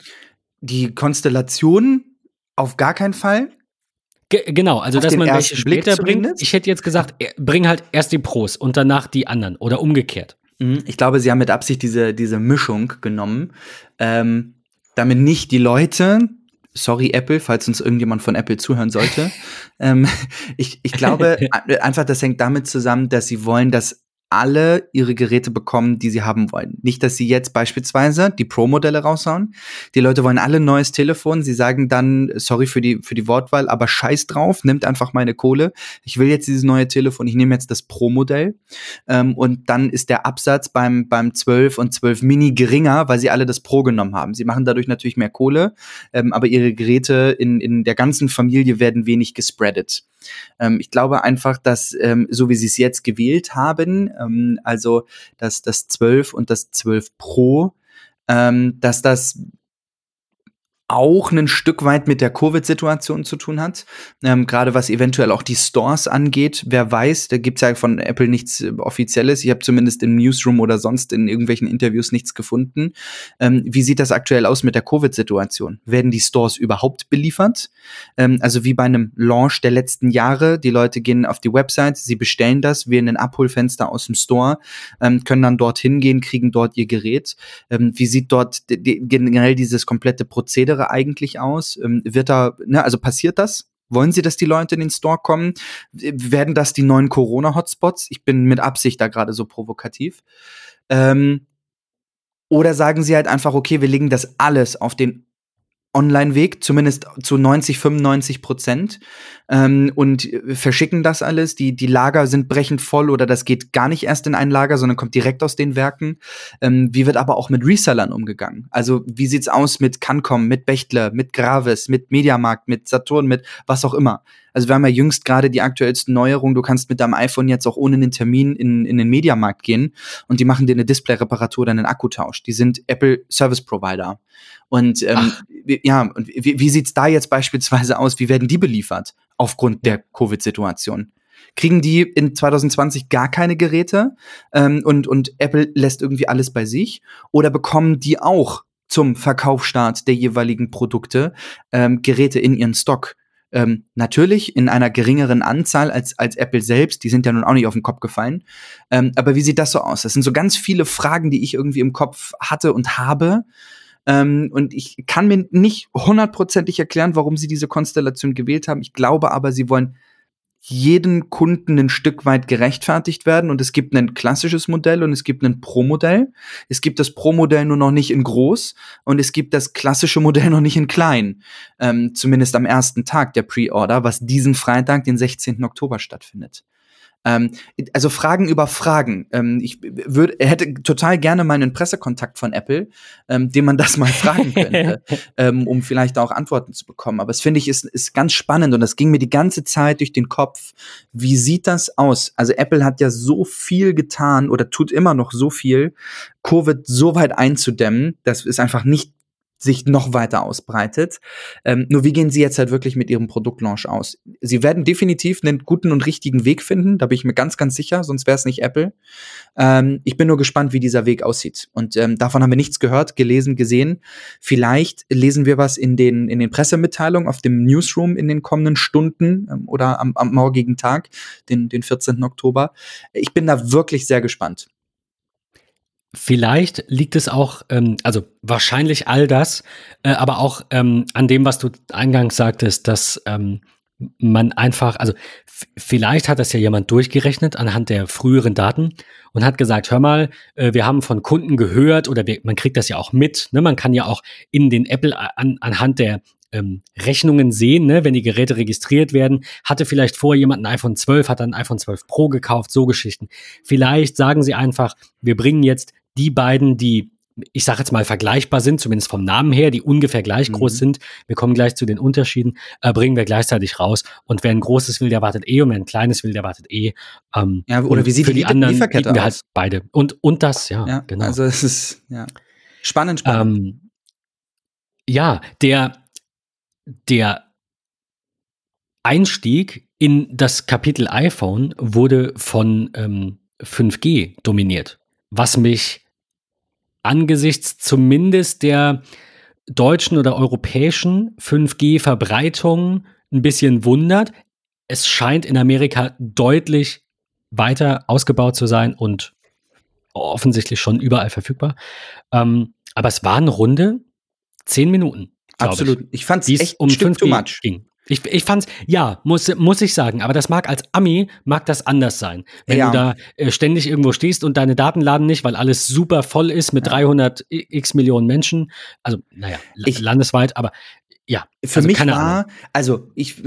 Die Konstellation auf gar keinen Fall. Ge genau, also Auf dass man welche später bringt. Ich hätte jetzt gesagt, eh, bring halt erst die Pros und danach die anderen oder umgekehrt. Mhm. Ich glaube, sie haben mit Absicht diese, diese Mischung genommen, ähm, damit nicht die Leute, sorry Apple, falls uns irgendjemand von Apple zuhören sollte, ähm, ich, ich glaube einfach, das hängt damit zusammen, dass sie wollen, dass alle ihre Geräte bekommen, die sie haben wollen. Nicht, dass sie jetzt beispielsweise die Pro-Modelle raushauen. Die Leute wollen alle ein neues Telefon. Sie sagen dann, sorry für die, für die Wortwahl, aber scheiß drauf, nimmt einfach meine Kohle. Ich will jetzt dieses neue Telefon, ich nehme jetzt das Pro-Modell. Ähm, und dann ist der Absatz beim, beim 12 und 12 Mini geringer, weil sie alle das Pro genommen haben. Sie machen dadurch natürlich mehr Kohle, ähm, aber ihre Geräte in, in der ganzen Familie werden wenig gespreadet. Ähm, ich glaube einfach, dass ähm, so wie sie es jetzt gewählt haben, also das, das 12 und das 12 Pro, ähm, dass das auch ein Stück weit mit der Covid-Situation zu tun hat. Ähm, Gerade was eventuell auch die Stores angeht. Wer weiß, da gibt's ja von Apple nichts äh, Offizielles. Ich habe zumindest im Newsroom oder sonst in irgendwelchen Interviews nichts gefunden. Ähm, wie sieht das aktuell aus mit der Covid-Situation? Werden die Stores überhaupt beliefert? Ähm, also wie bei einem Launch der letzten Jahre. Die Leute gehen auf die Website, sie bestellen das, wählen ein Abholfenster aus dem Store, ähm, können dann dorthin gehen, kriegen dort ihr Gerät. Ähm, wie sieht dort generell dieses komplette Prozedere eigentlich aus? Ähm, wird da, ne, also passiert das? Wollen Sie, dass die Leute in den Store kommen? Werden das die neuen Corona-Hotspots? Ich bin mit Absicht da gerade so provokativ. Ähm, oder sagen Sie halt einfach, okay, wir legen das alles auf den Online-Weg, zumindest zu 90, 95 Prozent ähm, und verschicken das alles. Die, die Lager sind brechend voll oder das geht gar nicht erst in ein Lager, sondern kommt direkt aus den Werken. Ähm, wie wird aber auch mit Resellern umgegangen? Also wie sieht's aus mit Cancom, mit Bechtler, mit Gravis, mit Mediamarkt, mit Saturn, mit was auch immer? Also wir haben ja jüngst gerade die aktuellsten Neuerungen. Du kannst mit deinem iPhone jetzt auch ohne einen Termin in, in den Mediamarkt gehen und die machen dir eine Display-Reparatur oder einen Akkutausch. Die sind Apple Service Provider. Und ähm, ja, und wie, wie sieht's da jetzt beispielsweise aus? Wie werden die beliefert aufgrund der Covid-Situation? Kriegen die in 2020 gar keine Geräte ähm, und, und Apple lässt irgendwie alles bei sich? Oder bekommen die auch zum Verkaufsstart der jeweiligen Produkte ähm, Geräte in ihren Stock? Ähm, natürlich in einer geringeren Anzahl als, als Apple selbst, die sind ja nun auch nicht auf den Kopf gefallen. Ähm, aber wie sieht das so aus? Das sind so ganz viele Fragen, die ich irgendwie im Kopf hatte und habe. Ähm, und ich kann mir nicht hundertprozentig erklären, warum sie diese Konstellation gewählt haben. Ich glaube aber, sie wollen jeden Kunden ein Stück weit gerechtfertigt werden. Und es gibt ein klassisches Modell und es gibt ein Pro-Modell. Es gibt das Pro-Modell nur noch nicht in groß und es gibt das klassische Modell noch nicht in klein. Ähm, zumindest am ersten Tag der Pre-Order, was diesen Freitag, den 16. Oktober stattfindet. Ähm, also Fragen über Fragen. Ähm, ich würde, hätte total gerne mal einen Pressekontakt von Apple, ähm, dem man das mal fragen könnte, ähm, um vielleicht auch Antworten zu bekommen. Aber es finde ich ist, ist ganz spannend und das ging mir die ganze Zeit durch den Kopf. Wie sieht das aus? Also Apple hat ja so viel getan oder tut immer noch so viel, Covid so weit einzudämmen. Das ist einfach nicht sich noch weiter ausbreitet. Ähm, nur wie gehen Sie jetzt halt wirklich mit Ihrem Produktlaunch aus? Sie werden definitiv einen guten und richtigen Weg finden, da bin ich mir ganz, ganz sicher, sonst wäre es nicht Apple. Ähm, ich bin nur gespannt, wie dieser Weg aussieht. Und ähm, davon haben wir nichts gehört, gelesen, gesehen. Vielleicht lesen wir was in den, in den Pressemitteilungen auf dem Newsroom in den kommenden Stunden ähm, oder am, am morgigen Tag, den, den 14. Oktober. Ich bin da wirklich sehr gespannt. Vielleicht liegt es auch, ähm, also wahrscheinlich all das, äh, aber auch ähm, an dem, was du eingangs sagtest, dass ähm, man einfach, also vielleicht hat das ja jemand durchgerechnet anhand der früheren Daten und hat gesagt, hör mal, äh, wir haben von Kunden gehört oder wir, man kriegt das ja auch mit, ne? man kann ja auch in den Apple an, anhand der ähm, Rechnungen sehen, ne, wenn die Geräte registriert werden. Hatte vielleicht vorher jemand ein iPhone 12, hat dann ein iPhone 12 Pro gekauft, so Geschichten. Vielleicht sagen sie einfach, wir bringen jetzt die beiden, die ich sage jetzt mal vergleichbar sind, zumindest vom Namen her, die ungefähr gleich mhm. groß sind. Wir kommen gleich zu den Unterschieden, äh, bringen wir gleichzeitig raus. Und wer ein großes will, der wartet eh, und wer ein kleines will, der wartet eh. Ähm, ja, oder wie sieht für die, die anderen bieten wir halt beide. Und, und das, ja, ja, genau. Also es ist ja spannend, spannend. Ähm, ja, der, der Einstieg in das Kapitel iPhone wurde von ähm, 5G dominiert was mich angesichts zumindest der deutschen oder europäischen 5G-Verbreitung ein bisschen wundert. Es scheint in Amerika deutlich weiter ausgebaut zu sein und offensichtlich schon überall verfügbar. Ähm, aber es waren runde zehn Minuten. Absolut. Ich, ich fand es echt um 5G too much. ging. Ich, ich fand's, ja, muss, muss ich sagen, aber das mag als Ami, mag das anders sein. Wenn ja. du da äh, ständig irgendwo stehst und deine Daten laden nicht, weil alles super voll ist mit ja. 300 x Millionen Menschen. Also, naja, ich, landesweit, aber ja. Für also, mich war, Ahnung. also ich,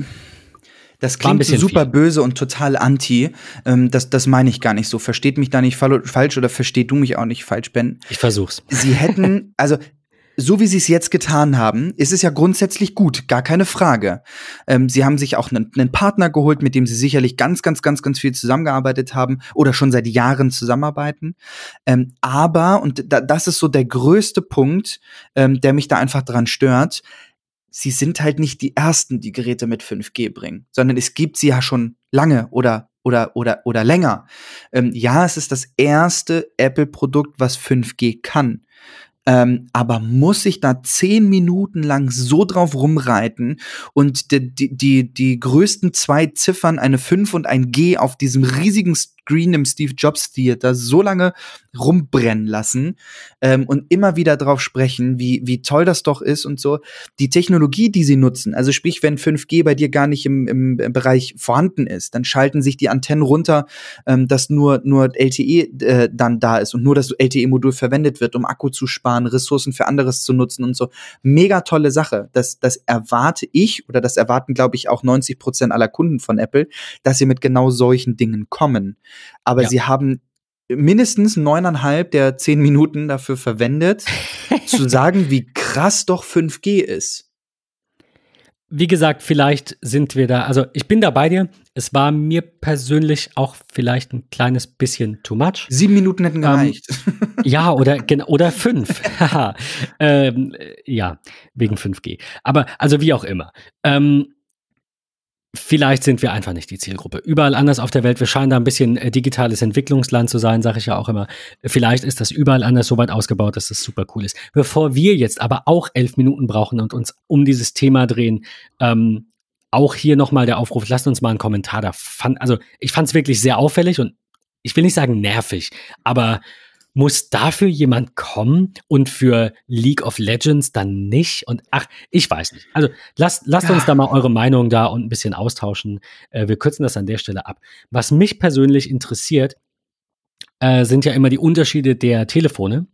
das klingt super viel. böse und total anti. Ähm, das, das meine ich gar nicht so. Versteht mich da nicht falsch oder versteht du mich auch nicht falsch, Ben? Ich versuch's. Sie hätten, also so wie sie es jetzt getan haben, ist es ja grundsätzlich gut, gar keine Frage. Ähm, sie haben sich auch einen, Partner geholt, mit dem sie sicherlich ganz, ganz, ganz, ganz viel zusammengearbeitet haben oder schon seit Jahren zusammenarbeiten. Ähm, aber, und da, das ist so der größte Punkt, ähm, der mich da einfach dran stört, sie sind halt nicht die ersten, die Geräte mit 5G bringen, sondern es gibt sie ja schon lange oder oder oder oder länger. Ähm, ja, es ist das erste Apple-Produkt, was 5G kann. Ähm, aber muss ich da zehn Minuten lang so drauf rumreiten und die, die, die, die größten zwei Ziffern, eine 5 und ein G auf diesem riesigen Green im Steve Jobs Theater so lange rumbrennen lassen ähm, und immer wieder drauf sprechen, wie, wie toll das doch ist und so. Die Technologie, die sie nutzen, also sprich, wenn 5G bei dir gar nicht im, im Bereich vorhanden ist, dann schalten sich die Antennen runter, ähm, dass nur, nur LTE äh, dann da ist und nur das LTE-Modul verwendet wird, um Akku zu sparen, Ressourcen für anderes zu nutzen und so. Mega tolle Sache. Das, das erwarte ich oder das erwarten, glaube ich, auch 90 Prozent aller Kunden von Apple, dass sie mit genau solchen Dingen kommen. Aber ja. sie haben mindestens neuneinhalb der zehn Minuten dafür verwendet, zu sagen, wie krass doch 5G ist. Wie gesagt, vielleicht sind wir da, also ich bin da bei dir. Es war mir persönlich auch vielleicht ein kleines bisschen too much. Sieben Minuten hätten ähm, gereicht. Ähm, ja, oder, oder fünf. ähm, ja, wegen 5G. Aber also wie auch immer. Ähm, Vielleicht sind wir einfach nicht die Zielgruppe. Überall anders auf der Welt, wir scheinen da ein bisschen äh, digitales Entwicklungsland zu sein, sage ich ja auch immer. Vielleicht ist das überall anders so weit ausgebaut, dass das super cool ist. Bevor wir jetzt aber auch elf Minuten brauchen und uns um dieses Thema drehen, ähm, auch hier nochmal der Aufruf, lasst uns mal einen Kommentar da. Fand, also ich fand es wirklich sehr auffällig und ich will nicht sagen nervig, aber muss dafür jemand kommen und für League of Legends dann nicht? Und ach, ich weiß nicht. Also lasst, lasst ja. uns da mal eure Meinung da und ein bisschen austauschen. Äh, wir kürzen das an der Stelle ab. Was mich persönlich interessiert, äh, sind ja immer die Unterschiede der Telefone.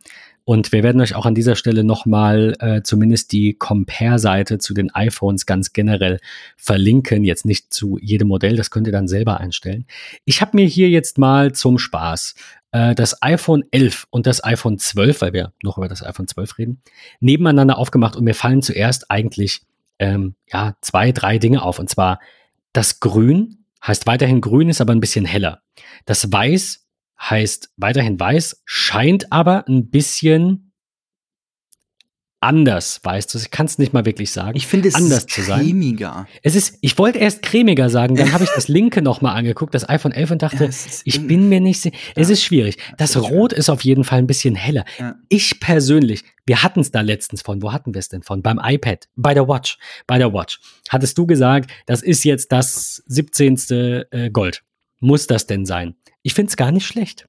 Und wir werden euch auch an dieser Stelle nochmal äh, zumindest die Compare-Seite zu den iPhones ganz generell verlinken. Jetzt nicht zu jedem Modell, das könnt ihr dann selber einstellen. Ich habe mir hier jetzt mal zum Spaß äh, das iPhone 11 und das iPhone 12, weil wir noch über das iPhone 12 reden, nebeneinander aufgemacht und mir fallen zuerst eigentlich ähm, ja, zwei, drei Dinge auf. Und zwar das Grün heißt weiterhin grün, ist aber ein bisschen heller. Das Weiß heißt weiterhin weiß, scheint aber ein bisschen anders, weißt du, ich kann es nicht mal wirklich sagen. Ich finde es anders ist cremiger. Es ist, ich wollte erst cremiger sagen, dann habe ich das linke noch mal angeguckt, das iPhone 11 und dachte, ja, ich bin mir nicht sicher. Ja. Es ist schwierig. Das Rot ist auf jeden Fall ein bisschen heller. Ja. Ich persönlich, wir hatten es da letztens von, wo hatten wir es denn von? Beim iPad, bei der Watch, bei der Watch. Hattest du gesagt, das ist jetzt das 17. Äh, Gold. Muss das denn sein? Ich finde es gar nicht schlecht.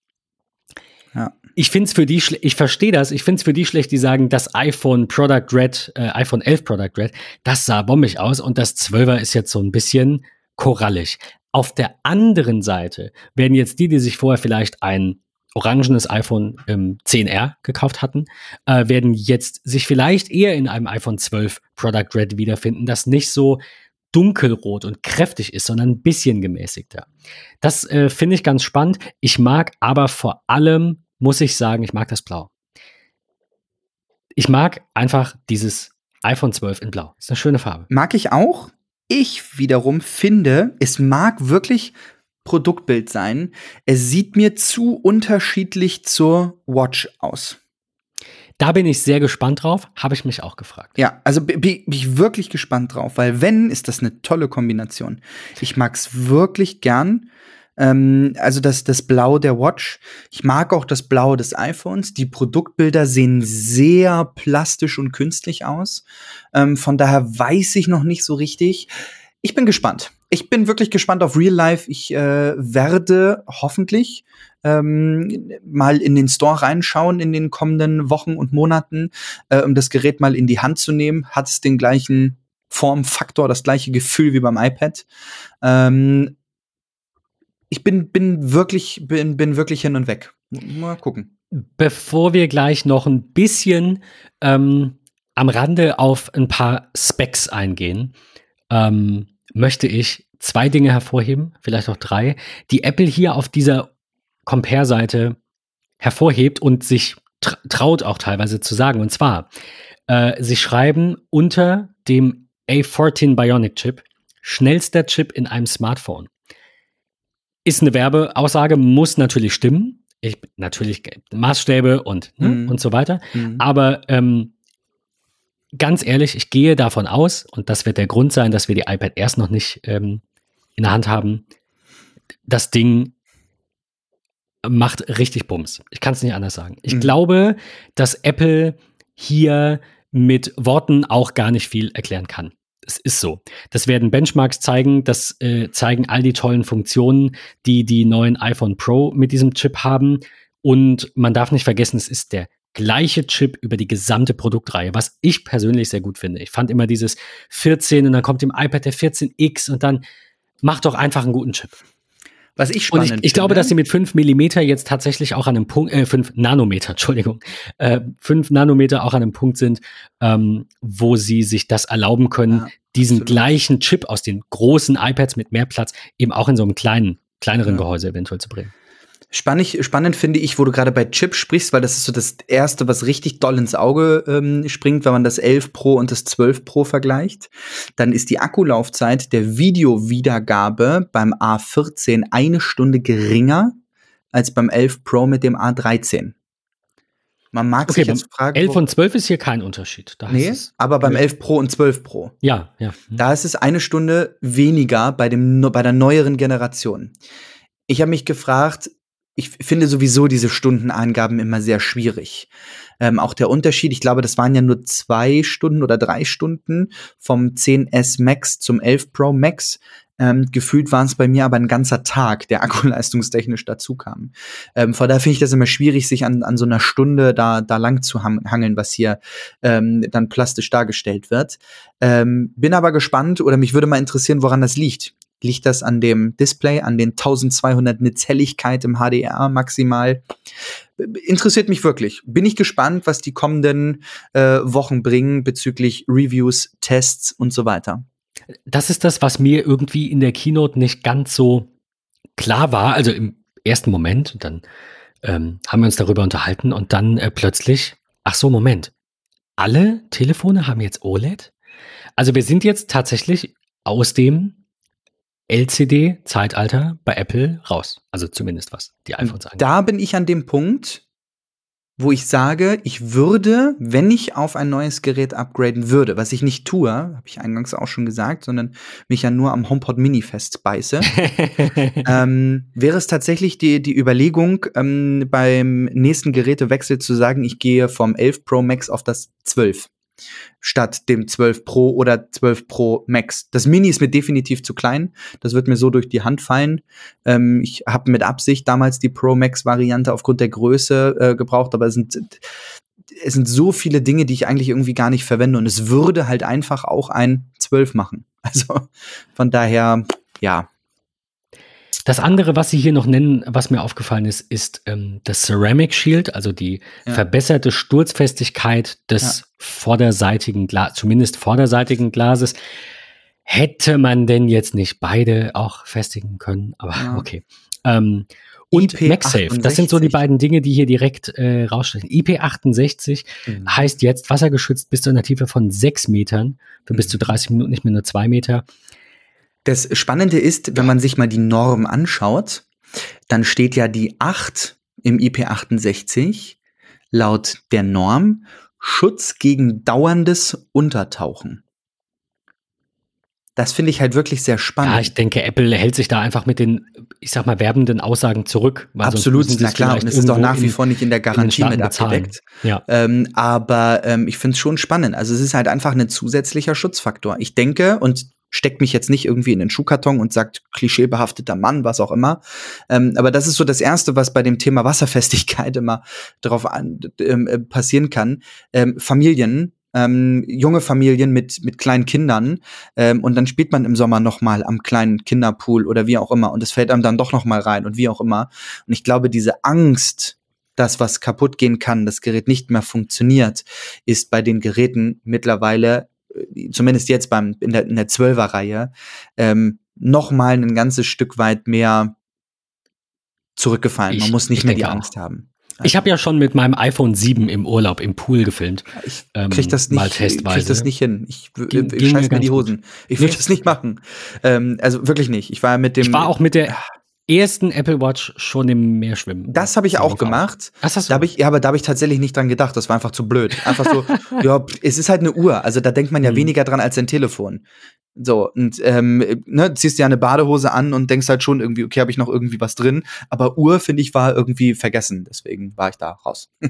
Ja. Ich finde es für die, ich verstehe das, ich finde es für die schlecht, die sagen, das iPhone Product Red, äh, iPhone 11 Product Red, das sah bombig aus und das 12er ist jetzt so ein bisschen korallig. Auf der anderen Seite werden jetzt die, die sich vorher vielleicht ein orangenes iPhone ähm, 10R gekauft hatten, äh, werden jetzt sich vielleicht eher in einem iPhone 12 Product Red wiederfinden, das nicht so dunkelrot und kräftig ist, sondern ein bisschen gemäßigter. Das äh, finde ich ganz spannend. Ich mag aber vor allem, muss ich sagen, ich mag das Blau. Ich mag einfach dieses iPhone 12 in Blau. Ist eine schöne Farbe. Mag ich auch. Ich wiederum finde, es mag wirklich Produktbild sein. Es sieht mir zu unterschiedlich zur Watch aus. Da bin ich sehr gespannt drauf, habe ich mich auch gefragt. Ja, also bin ich wirklich gespannt drauf, weil wenn, ist das eine tolle Kombination. Ich mag es wirklich gern. Ähm, also das, das Blau der Watch. Ich mag auch das Blau des iPhones. Die Produktbilder sehen sehr plastisch und künstlich aus. Ähm, von daher weiß ich noch nicht so richtig. Ich bin gespannt. Ich bin wirklich gespannt auf Real Life. Ich äh, werde hoffentlich ähm, mal in den Store reinschauen in den kommenden Wochen und Monaten, äh, um das Gerät mal in die Hand zu nehmen. Hat es den gleichen Formfaktor, das gleiche Gefühl wie beim iPad. Ähm, ich bin, bin wirklich, bin, bin wirklich hin und weg. Mal gucken. Bevor wir gleich noch ein bisschen ähm, am Rande auf ein paar Specs eingehen, ähm, möchte ich zwei Dinge hervorheben, vielleicht auch drei, die Apple hier auf dieser Compare-Seite hervorhebt und sich traut auch teilweise zu sagen. Und zwar, äh, sie schreiben unter dem A14 Bionic Chip, schnellster Chip in einem Smartphone. Ist eine Werbeaussage, muss natürlich stimmen. Ich, natürlich Maßstäbe und, ne, mhm. und so weiter. Mhm. Aber ähm, ganz ehrlich, ich gehe davon aus, und das wird der Grund sein, dass wir die iPad erst noch nicht ähm, in der Hand haben, das Ding macht richtig Bums. Ich kann es nicht anders sagen. Ich mhm. glaube, dass Apple hier mit Worten auch gar nicht viel erklären kann. Es ist so. Das werden Benchmarks zeigen, das äh, zeigen all die tollen Funktionen, die die neuen iPhone Pro mit diesem Chip haben. Und man darf nicht vergessen, es ist der gleiche Chip über die gesamte Produktreihe, was ich persönlich sehr gut finde. Ich fand immer dieses 14 und dann kommt im iPad der 14X und dann macht doch einfach einen guten Chip. Was ich spannend Und ich, ich glaube, dass sie mit 5 Millimeter jetzt tatsächlich auch an einem Punkt, äh, 5 Nanometer, Entschuldigung, äh, 5 Nanometer auch an einem Punkt sind, ähm, wo sie sich das erlauben können, Ja, diesen absolut. gleichen Chip aus den großen iPads mit mehr Platz eben auch in so einem kleinen, kleineren Ja. Gehäuse eventuell zu bringen. Spannend, spannend finde ich, wo du gerade bei Chip sprichst, weil das ist so das erste, was richtig doll ins Auge ähm, springt, wenn man das 11 Pro und das 12 Pro vergleicht. Dann ist die Akkulaufzeit der Videowiedergabe beim A14 eine Stunde geringer als beim 11 Pro mit dem A13. Man mag Okay, sich jetzt fragen, 11 wo- und 12 ist hier kein Unterschied. Da nee, aber beim Nö. 11 Pro und 12 Pro. ja, ja. hm. Da ist es eine Stunde weniger bei, dem, bei der neueren Generation. Ich habe mich gefragt, ich finde sowieso diese Stundenangaben immer sehr schwierig. Ähm, auch der Unterschied, ich glaube, das waren ja nur zwei Stunden oder drei Stunden vom 10S Max zum 11 Pro Max. Ähm, gefühlt waren es bei mir aber ein ganzer Tag, der akkuleistungstechnisch dazu kam. Ähm, von daher finde ich das immer schwierig, sich an, an so einer Stunde da, da lang zu hangeln, was hier ähm, dann plastisch dargestellt wird. Ähm, bin aber gespannt oder mich würde mal interessieren, woran das liegt. Liegt das an dem Display, an den 1200 Nits Helligkeit im HDR maximal? Interessiert mich wirklich. Bin ich gespannt, was die kommenden äh, Wochen bringen bezüglich Reviews, Tests und so weiter. Das ist das, was mir irgendwie in der Keynote nicht ganz so klar war. Also im ersten Moment, dann ähm, haben wir uns darüber unterhalten und dann äh, plötzlich, ach so, Moment, alle Telefone haben jetzt OLED? Also wir sind jetzt tatsächlich aus dem LCD-Zeitalter bei Apple raus. Also zumindest was die iPhones angeht. Da bin ich an dem Punkt, wo ich sage, ich würde, wenn ich auf ein neues Gerät upgraden würde, was ich nicht tue, habe ich eingangs auch schon gesagt, sondern mich ja nur am HomePod Mini festbeiße, ähm, wäre es tatsächlich die, die Überlegung, ähm, beim nächsten Gerätewechsel zu sagen, ich gehe vom 11 Pro Max auf das 12 statt dem 12 Pro oder 12 Pro Max. Das Mini ist mir definitiv zu klein. Das wird mir so durch die Hand fallen. Ähm, ich habe mit Absicht damals die Pro Max Variante aufgrund der Größe äh, gebraucht, aber es sind es sind so viele Dinge, die ich eigentlich irgendwie gar nicht verwende und es würde halt einfach auch ein 12 machen. Also von daher, ja, Das andere, was Sie hier noch nennen, was mir aufgefallen ist, ist ähm, das Ceramic Shield, also die Ja. verbesserte Sturzfestigkeit des Ja. vorderseitigen Glas, zumindest vorderseitigen Glases. Hätte man denn jetzt nicht beide auch festigen können? Aber Ja. okay. Ähm, und IP MagSafe, das sind so die 68. beiden Dinge, die hier direkt äh, rausstellen. IP68 heißt jetzt wassergeschützt bis zu einer Tiefe von sechs Metern, für bis Mhm. zu 30 Minuten, nicht mehr nur zwei Meter. Das Spannende ist, wenn man sich mal die Norm anschaut, dann steht ja die 8 im IP68 laut der Norm Schutz gegen dauerndes Untertauchen. Das finde ich halt wirklich sehr spannend. Ja, ich denke, Apple hält sich da einfach mit den, ich sag mal, werbenden Aussagen zurück. Absolut, na klar, und es ist auch nach wie in- vor nicht in der in Garantie Staaten mit abgedeckt. Ja. Ähm, aber ähm, ich finde es schon spannend. Also es ist halt einfach ein zusätzlicher Schutzfaktor. Ich denke und steckt mich jetzt nicht irgendwie in den Schuhkarton und sagt klischeebehafteter Mann, was auch immer. Ähm, aber das ist so das Erste, was bei dem Thema Wasserfestigkeit immer drauf an, ähm, äh, passieren kann. Ähm, Familien, ähm, junge Familien mit, mit kleinen Kindern ähm, und dann spielt man im Sommer noch mal am kleinen Kinderpool oder wie auch immer und es fällt einem dann doch noch mal rein und wie auch immer. Und ich glaube, diese Angst, dass was kaputt gehen kann, das Gerät nicht mehr funktioniert, ist bei den Geräten mittlerweile, zumindest jetzt beim, in der, in der 12er-Reihe, ähm, noch mal ein ganzes Stück weit mehr zurückgefallen. Man Ich- muss nicht ich mehr die auch. Angst haben. Ich habe ja schon mit meinem iPhone 7 im Urlaub im Pool gefilmt. Ich Ähm, krieg das mal nicht, testweise. krieg das nicht hin. Ich, Ging- ich scheiß mir die ganz gut. Hosen. Ich will Nee. das nicht machen. Ähm, also wirklich nicht. Ich war mit dem. Ich war auch mit der ersten Apple Watch schon im Meer schwimmen. Das habe ich auch gemacht. Was hast du Da habe ich, ja, aber da habe ich tatsächlich nicht dran gedacht. Das war einfach zu blöd. Einfach so, ja, es ist halt eine Uhr. Also da denkt man ja Mhm. weniger dran als ein Telefon. So, und ähm, ne, ziehst dir eine Badehose an und denkst halt schon irgendwie, okay, habe ich noch irgendwie was drin. Aber Uhr, finde ich, war irgendwie vergessen. Deswegen war ich da raus.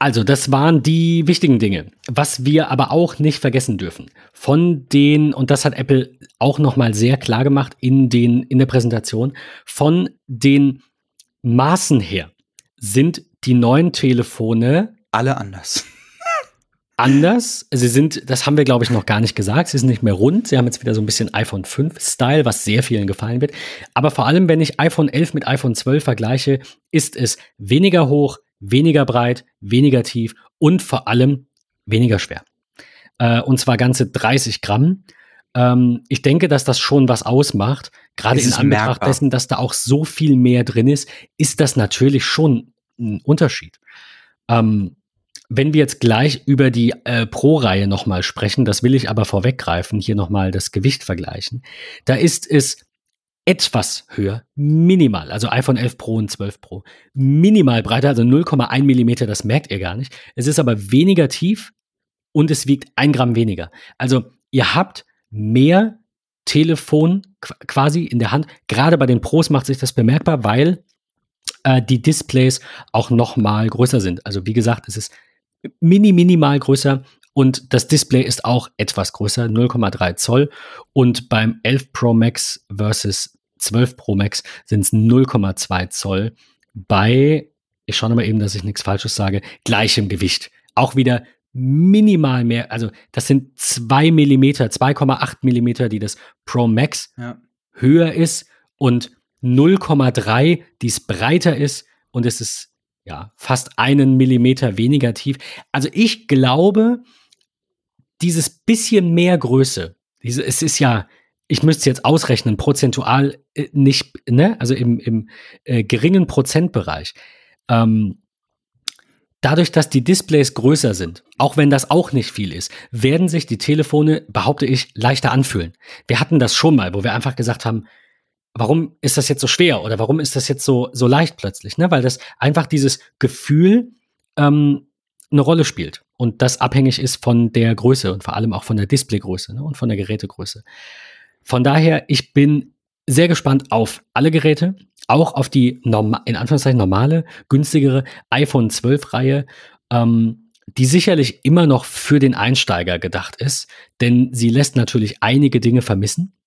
Also, das waren die wichtigen Dinge. Was wir aber auch nicht vergessen dürfen. Von den, und das hat Apple auch nochmal sehr klar gemacht in, den, in der Präsentation, von den Maßen her sind die neuen Telefone Alle anders. anders. Sie sind, das haben wir glaube ich noch gar nicht gesagt, sie sind nicht mehr rund. Sie haben jetzt wieder so ein bisschen iPhone 5 Style, was sehr vielen gefallen wird. Aber vor allem, wenn ich iPhone 11 mit iPhone 12 vergleiche, ist es weniger hoch, weniger breit, weniger tief und vor allem weniger schwer. Äh, und zwar ganze 30 Gramm. Ähm, ich denke, dass das schon was ausmacht. Gerade in Anbetracht merkbar. dessen, dass da auch so viel mehr drin ist, ist das natürlich schon ein Unterschied. Ähm, wenn wir jetzt gleich über die äh, Pro-Reihe nochmal sprechen, das will ich aber vorweggreifen, hier nochmal das Gewicht vergleichen, da ist es etwas höher, minimal, also iPhone 11 Pro und 12 Pro, minimal breiter, also 0,1 Millimeter, das merkt ihr gar nicht. Es ist aber weniger tief und es wiegt ein Gramm weniger. Also ihr habt mehr Telefon qu- quasi in der Hand. Gerade bei den Pros macht sich das bemerkbar, weil äh, die Displays auch noch mal größer sind. Also wie gesagt, es ist mini minimal größer und das Display ist auch etwas größer, 0,3 Zoll. Und beim 11 Pro Max versus 12 Pro Max sind es 0,2 Zoll bei, ich schaue mal eben, dass ich nichts Falsches sage, gleichem Gewicht. Auch wieder minimal mehr, also das sind 2 Millimeter, 2,8 Millimeter, die das Pro Max Ja. höher ist und 0,3, die es breiter ist und es ist ja fast einen Millimeter weniger tief. Also ich glaube, dieses bisschen mehr Größe, diese, es ist ja, ich müsste jetzt ausrechnen, prozentual äh, nicht, ne, also im, im äh, geringen Prozentbereich. Ähm, dadurch, dass die Displays größer sind, auch wenn das auch nicht viel ist, werden sich die Telefone, behaupte ich, leichter anfühlen. Wir hatten das schon mal, wo wir einfach gesagt haben, warum ist das jetzt so schwer oder warum ist das jetzt so, so leicht plötzlich? Ne? Weil das einfach dieses Gefühl ähm, eine Rolle spielt und das abhängig ist von der Größe und vor allem auch von der Displaygröße ne? und von der Gerätegröße. Von daher, ich bin sehr gespannt auf alle Geräte, auch auf die norma in Anführungszeichen normale, günstigere iPhone 12 Reihe, ähm, die sicherlich immer noch für den Einsteiger gedacht ist, denn sie lässt natürlich einige Dinge vermissen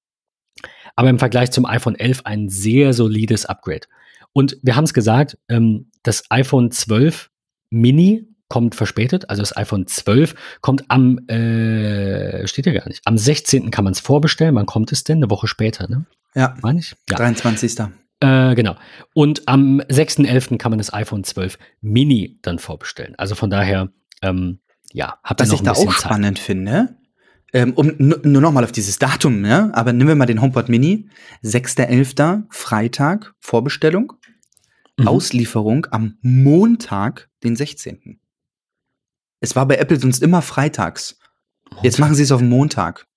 aber im Vergleich zum iPhone 11 ein sehr solides Upgrade. Und wir haben es gesagt, ähm, das iPhone 12 Mini kommt verspätet, also das iPhone 12 kommt am, äh, steht ja gar nicht, am 16. kann man es vorbestellen, wann kommt es denn? Eine Woche später, ne? Ja, Meine ich? Ja. 23. Äh, genau. Und am 6.11. kann man das iPhone 12 Mini dann vorbestellen. Also von daher, ähm, ja, habt ihr Was noch ich ein da bisschen auch Zeit. spannend finde, ähm, um nu- nur noch mal auf dieses Datum, ne? aber nehmen wir mal den HomePod Mini, 6.11. Freitag, Vorbestellung, Mhm. Auslieferung am Montag, den 16. Es war bei Apple sonst immer freitags. Jetzt machen sie es auf den Montag.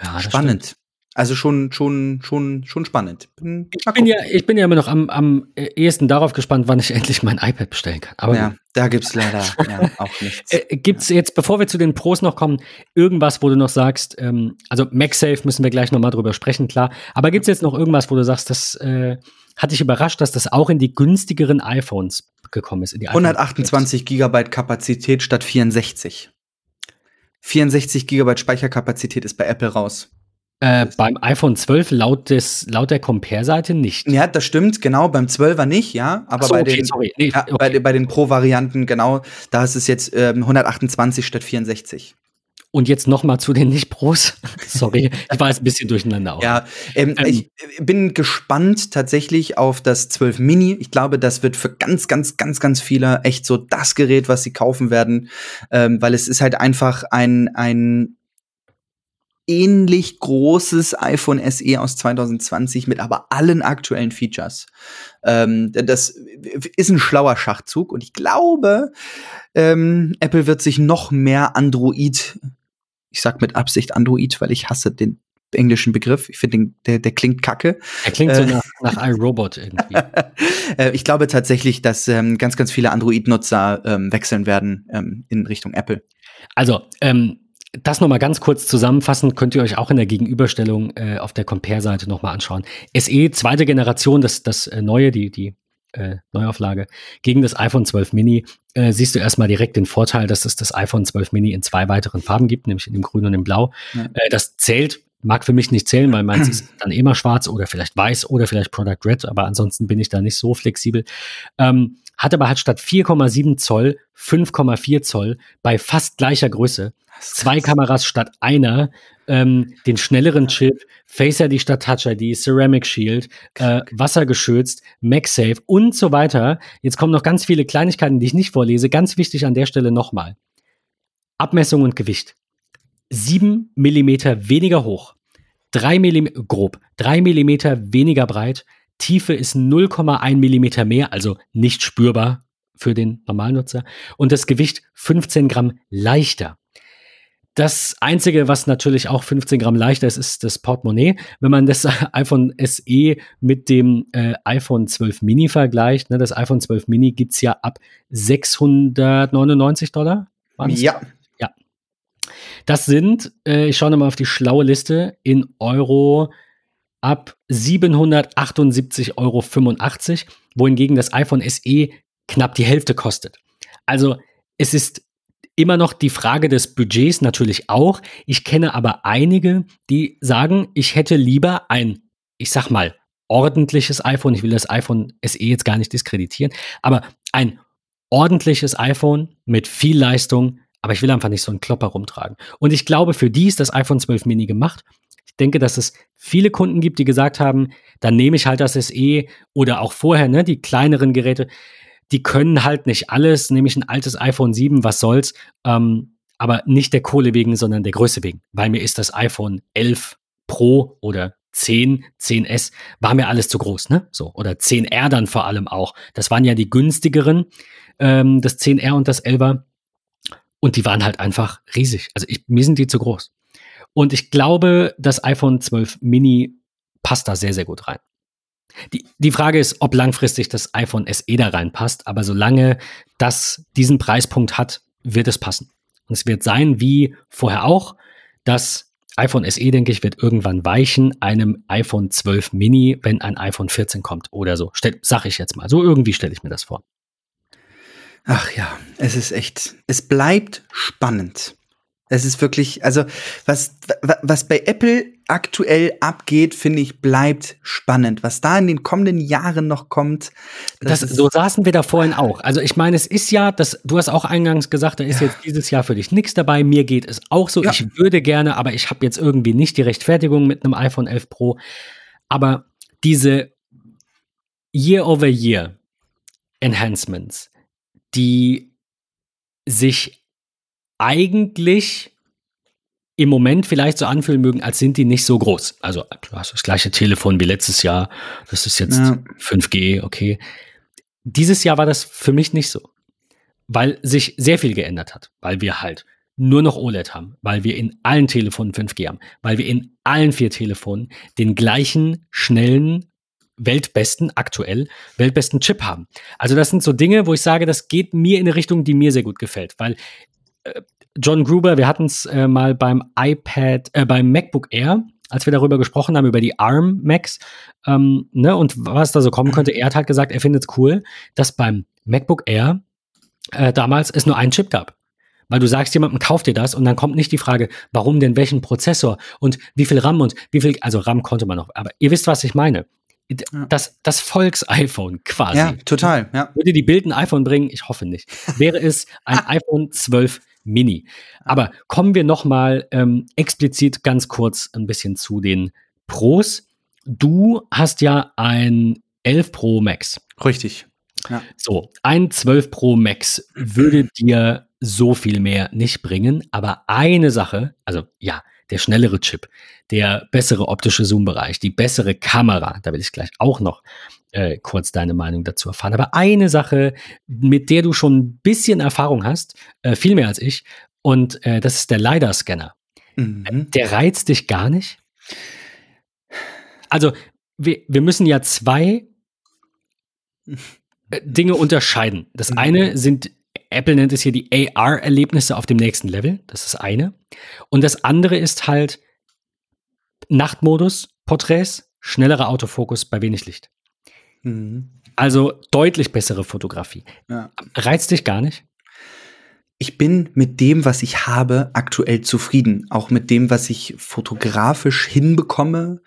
Ja, spannend. Also schon, schon, schon, schon spannend. Bin, Ich bin, ja, ich bin ja immer noch am, am ehesten darauf gespannt, wann ich endlich mein iPad bestellen kann. Aber ja, da gibt's leider ja, auch nichts. Äh, Gibt es jetzt, bevor wir zu den Pros noch kommen, irgendwas, wo du noch sagst, ähm, also MagSafe müssen wir gleich nochmal drüber sprechen, klar. Aber gibt es jetzt noch irgendwas, wo du sagst, das äh, hat dich überrascht, dass das auch in die günstigeren iPhones gekommen ist? In die iPhone 128 Gigabyte Kapazität statt 64. 64 Gigabyte Speicherkapazität ist bei Apple raus. Äh, beim iPhone 12 laut, des, laut der Compare-Seite nicht. Ja, das stimmt, genau. Beim 12er nicht, ja. Aber so, bei, okay, den. Nee, ja, okay. bei, bei den Pro-Varianten, genau, da ist es jetzt ähm, 128 statt 64. Und jetzt nochmal zu den Nicht-Pros. sorry, ich war jetzt ein bisschen durcheinander auch. Ja, ähm, Ähm. ich äh, bin gespannt tatsächlich auf das 12 Mini. Ich glaube, das wird für ganz, ganz, ganz, ganz viele echt so das Gerät, was sie kaufen werden, ähm, weil es ist halt einfach ein, ein ähnlich großes iPhone SE aus 2020 mit aber allen aktuellen Features. Ähm, das ist ein schlauer Schachzug und ich glaube, ähm, Apple wird sich noch mehr Android, ich sag mit Absicht Android, weil ich hasse den englischen Begriff. Ich finde, der, der klingt kacke. Er klingt so Äh. nach, nach iRobot irgendwie. Äh, ich glaube tatsächlich, dass ähm, ganz, ganz viele Android-Nutzer ähm, wechseln werden ähm, in Richtung Apple. Also, ähm, das nochmal ganz kurz zusammenfassend, könnt ihr euch auch in der Gegenüberstellung äh, auf der Compare-Seite nochmal anschauen. SE, zweite Generation, das, das äh, neue, die, die äh, Neuauflage, gegen das iPhone 12 Mini, äh, siehst du erstmal direkt den Vorteil, dass es das iPhone 12 Mini in zwei weiteren Farben gibt, nämlich in dem Grün und dem Blau. Ja. Äh, das zählt, mag für mich nicht zählen, weil meins ist dann immer schwarz oder vielleicht weiß oder vielleicht Product Red, aber ansonsten bin ich da nicht so flexibel. Ähm, hat aber halt statt 4,7 Zoll 5,4 Zoll bei fast gleicher Größe. Zwei Kameras statt einer, ähm, den schnelleren Chip, Face ID statt Touch ID, Ceramic Shield, äh, wassergeschützt, MagSafe und so weiter. Jetzt kommen noch ganz viele Kleinigkeiten, die ich nicht vorlese. Ganz wichtig an der Stelle nochmal. Abmessung und Gewicht. Sieben Millimeter weniger hoch, drei Millimeter grob, drei Millimeter weniger breit, Tiefe ist 0,1 Millimeter mehr, also nicht spürbar für den Normalnutzer. Und das Gewicht 15 Gramm leichter. Das Einzige, was natürlich auch 15 Gramm leichter ist, ist das Portemonnaie. Wenn man das iPhone SE mit dem äh, iPhone 12 Mini vergleicht, ne, das iPhone 12 Mini gibt es ja ab 699 Dollar. Ja. Ja. Das sind, äh, ich schaue nochmal auf die schlaue Liste, in Euro ab 778,85 Euro, wohingegen das iPhone SE knapp die Hälfte kostet. Also es ist immer noch die Frage des Budgets natürlich auch. Ich kenne aber einige, die sagen, ich hätte lieber ein, ich sag mal, ordentliches iPhone. Ich will das iPhone SE jetzt gar nicht diskreditieren, aber ein ordentliches iPhone mit viel Leistung, aber ich will einfach nicht so einen Klopper rumtragen. Und ich glaube, für die ist das iPhone 12 Mini gemacht. Ich denke, dass es viele Kunden gibt, die gesagt haben, dann nehme ich halt das SE oder auch vorher, ne, die kleineren Geräte, die können halt nicht alles, nehme ich ein altes iPhone 7, was soll's, ähm, aber nicht der Kohle wegen, sondern der Größe wegen, weil mir ist das iPhone 11 Pro oder 10, 10S, war mir alles zu groß, ne? So, oder 10R dann vor allem auch. Das waren ja die günstigeren, ähm, das 10R und das 11er. Und die waren halt einfach riesig. Also ich, mir sind die zu groß. Und ich glaube, das iPhone 12 Mini passt da sehr, sehr gut rein. Die, die Frage ist, ob langfristig das iPhone SE da reinpasst, aber solange das diesen Preispunkt hat, wird es passen. Und es wird sein, wie vorher auch, das iPhone SE, denke ich, wird irgendwann weichen einem iPhone 12 Mini, wenn ein iPhone 14 kommt oder so. Stell, sag ich jetzt mal. So irgendwie stelle ich mir das vor. Ach ja, es ist echt, es bleibt spannend. Es ist wirklich, also was, was bei Apple aktuell abgeht, finde ich, bleibt spannend. Was da in den kommenden Jahren noch kommt. Das, das so saßen wir da vorhin auch. Also ich meine, es ist ja, das, du hast auch eingangs gesagt, da ist ja. jetzt dieses Jahr für dich nichts dabei. Mir geht es auch so. Ja. Ich würde gerne, aber ich habe jetzt irgendwie nicht die Rechtfertigung mit einem iPhone 11 Pro. Aber diese Year-over-Year Enhancements, die sich eigentlich im Moment vielleicht so anfühlen mögen, als sind die nicht so groß. Also du hast das gleiche Telefon wie letztes Jahr. Das ist jetzt ja. 5G, okay. Dieses Jahr war das für mich nicht so, weil sich sehr viel geändert hat, weil wir halt nur noch OLED haben, weil wir in allen Telefonen 5G haben, weil wir in allen vier Telefonen den gleichen schnellen weltbesten, aktuell weltbesten Chip haben. Also das sind so Dinge, wo ich sage, das geht mir in eine Richtung, die mir sehr gut gefällt, weil John Gruber, wir hatten es äh, mal beim iPad, äh, beim MacBook Air, als wir darüber gesprochen haben, über die ARM Macs, ähm, ne, und was da so kommen könnte. Er hat halt gesagt, er findet es cool, dass beim MacBook Air äh, damals es nur einen Chip gab. Weil du sagst jemandem, kauf dir das und dann kommt nicht die Frage, warum denn welchen Prozessor und wie viel RAM und wie viel, also RAM konnte man noch, aber ihr wisst, was ich meine. Das, das Volks-iPhone quasi. Ja, total. Ja. Würde die Bild ein iPhone bringen? Ich hoffe nicht. Wäre es ein iPhone 12 Mini. Aber kommen wir noch mal ähm, explizit ganz kurz ein bisschen zu den Pros. Du hast ja ein 11 Pro Max. Richtig. Ja. So, ein 12 Pro Max würde dir so viel mehr nicht bringen, aber eine Sache, also ja, der schnellere Chip, der bessere optische Zoom-Bereich, die bessere Kamera, da will ich gleich auch noch äh, kurz deine Meinung dazu erfahren. Aber eine Sache, mit der du schon ein bisschen Erfahrung hast, äh, viel mehr als ich, und äh, das ist der LiDAR-Scanner. Mhm. Der reizt dich gar nicht. Also, wir, wir müssen ja zwei äh, Dinge unterscheiden. Das mhm. eine sind, Apple nennt es hier die AR-Erlebnisse auf dem nächsten Level. Das ist eine. Und das andere ist halt Nachtmodus, Porträts, schnellerer Autofokus bei wenig Licht. Mhm. Also deutlich bessere Fotografie. Ja. Reizt dich gar nicht? Ich bin mit dem, was ich habe, aktuell zufrieden. Auch mit dem, was ich fotografisch hinbekomme,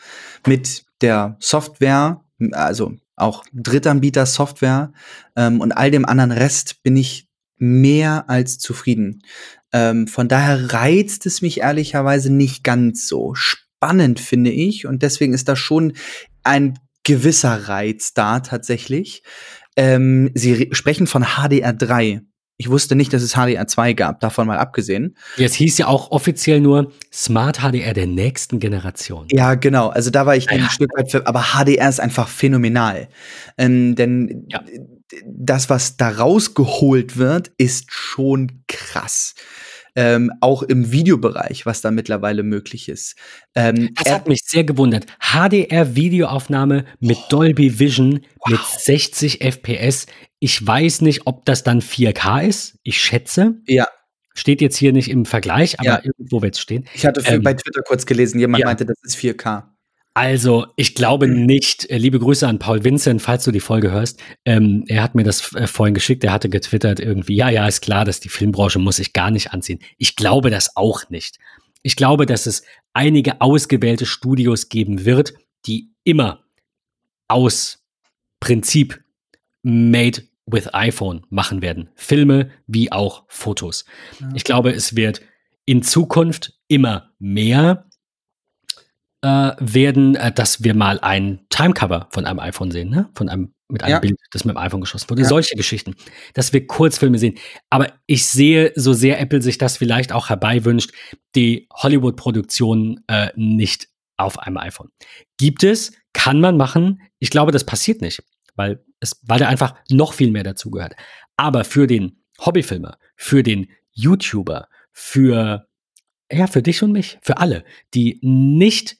mit der Software, also auch Drittanbieter-Software ähm, und all dem anderen Rest bin ich mehr als zufrieden. Ähm, von daher reizt es mich ehrlicherweise nicht ganz so. Spannend finde ich und deswegen ist da schon ein gewisser Reiz da tatsächlich. Ähm, Sie sprechen von HDR3. Ich wusste nicht, dass es HDR2 gab, davon mal abgesehen. Jetzt hieß ja auch offiziell nur Smart HDR der nächsten Generation. Ja, genau. Also da war ich ja. ein Stück weit für, aber HDR ist einfach phänomenal. Ähm, denn ja. Das, was da rausgeholt wird, ist schon krass ähm, auch im Videobereich, was da mittlerweile möglich ist. Ähm, das hat mich sehr gewundert. HDR-Videoaufnahme mit oh. Dolby Vision wow. mit 60 FPS. Ich weiß nicht, ob das dann 4K ist. Ich schätze. Ja. Steht jetzt hier nicht im Vergleich, aber ja. irgendwo wird es stehen. Ich hatte ähm, bei Twitter kurz gelesen, jemand ja. meinte, das ist 4K. Also, ich glaube mhm. nicht. Äh, liebe Grüße an Paul Vincent, falls du die Folge hörst. Ähm, er hat mir das äh, vorhin geschickt. Er hatte getwittert irgendwie, ja, ja, ist klar, dass die Filmbranche muss sich gar nicht anziehen. Ich glaube das auch nicht. Ich glaube, dass es einige ausgewählte Studios geben wird, die immer aus Prinzip made with iPhone machen werden. Filme wie auch Fotos. Ja. Ich glaube, es wird in Zukunft immer mehr äh, werden, äh, dass wir mal ein Timecover von einem iPhone sehen, ne? Von einem mit einem ja. Bild, das mit dem iPhone geschossen wurde. Ja. Solche Geschichten, dass wir Kurzfilme sehen. Aber ich sehe, so sehr Apple sich das vielleicht auch herbeiwünscht, die Hollywood-Produktion äh, nicht auf einem iPhone. Gibt es, kann man machen. Ich glaube, das passiert nicht, weil es, weil da einfach noch viel mehr dazugehört. Aber für den Hobbyfilmer, für den YouTuber, für ja, für dich und mich, für alle, die nicht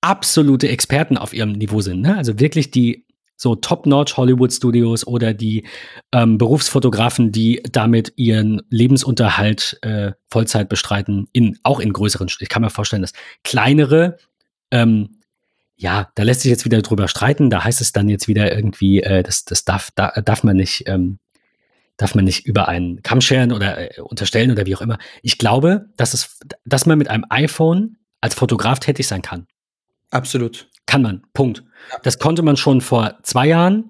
absolute Experten auf ihrem Niveau sind. Ne? Also wirklich die so Top-Notch Hollywood-Studios oder die ähm, Berufsfotografen, die damit ihren Lebensunterhalt äh, Vollzeit bestreiten, in, auch in größeren, ich kann mir vorstellen, dass kleinere, ähm, ja, da lässt sich jetzt wieder drüber streiten, da heißt es dann jetzt wieder irgendwie, äh, das, das darf, da, darf man nicht, ähm, darf man nicht über einen Kamm scheren oder äh, unterstellen oder wie auch immer. Ich glaube, dass es, dass man mit einem iPhone als Fotograf tätig sein kann. Absolut. Kann man. Punkt. Das konnte man schon vor zwei Jahren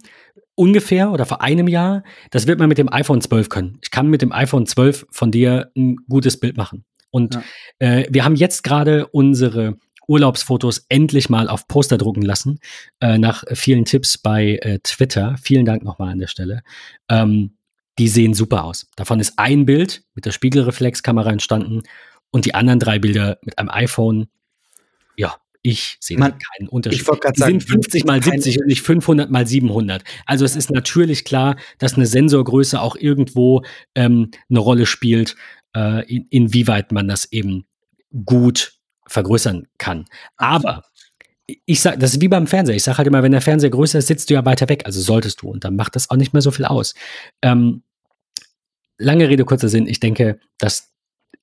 ungefähr oder vor einem Jahr. Das wird man mit dem iPhone 12 können. Ich kann mit dem iPhone 12 von dir ein gutes Bild machen. Und ja. äh, wir haben jetzt gerade unsere Urlaubsfotos endlich mal auf Poster drucken lassen, äh, nach vielen Tipps bei äh, Twitter. Vielen Dank nochmal an der Stelle. Ähm, die sehen super aus. Davon ist ein Bild mit der Spiegelreflexkamera entstanden und die anderen drei Bilder mit einem iPhone. Ja, ich sehe keinen Unterschied. Ich sagen, sind 50 mal 70 und nicht 500 mal 700. Also es ist natürlich klar, dass eine Sensorgröße auch irgendwo ähm, eine Rolle spielt, äh, in, inwieweit man das eben gut vergrößern kann. Aber ich sage, das ist wie beim Fernseher. Ich sage halt immer, wenn der Fernseher größer ist, sitzt du ja weiter weg. Also solltest du. Und dann macht das auch nicht mehr so viel aus. Ähm, lange Rede, kurzer Sinn. Ich denke, dass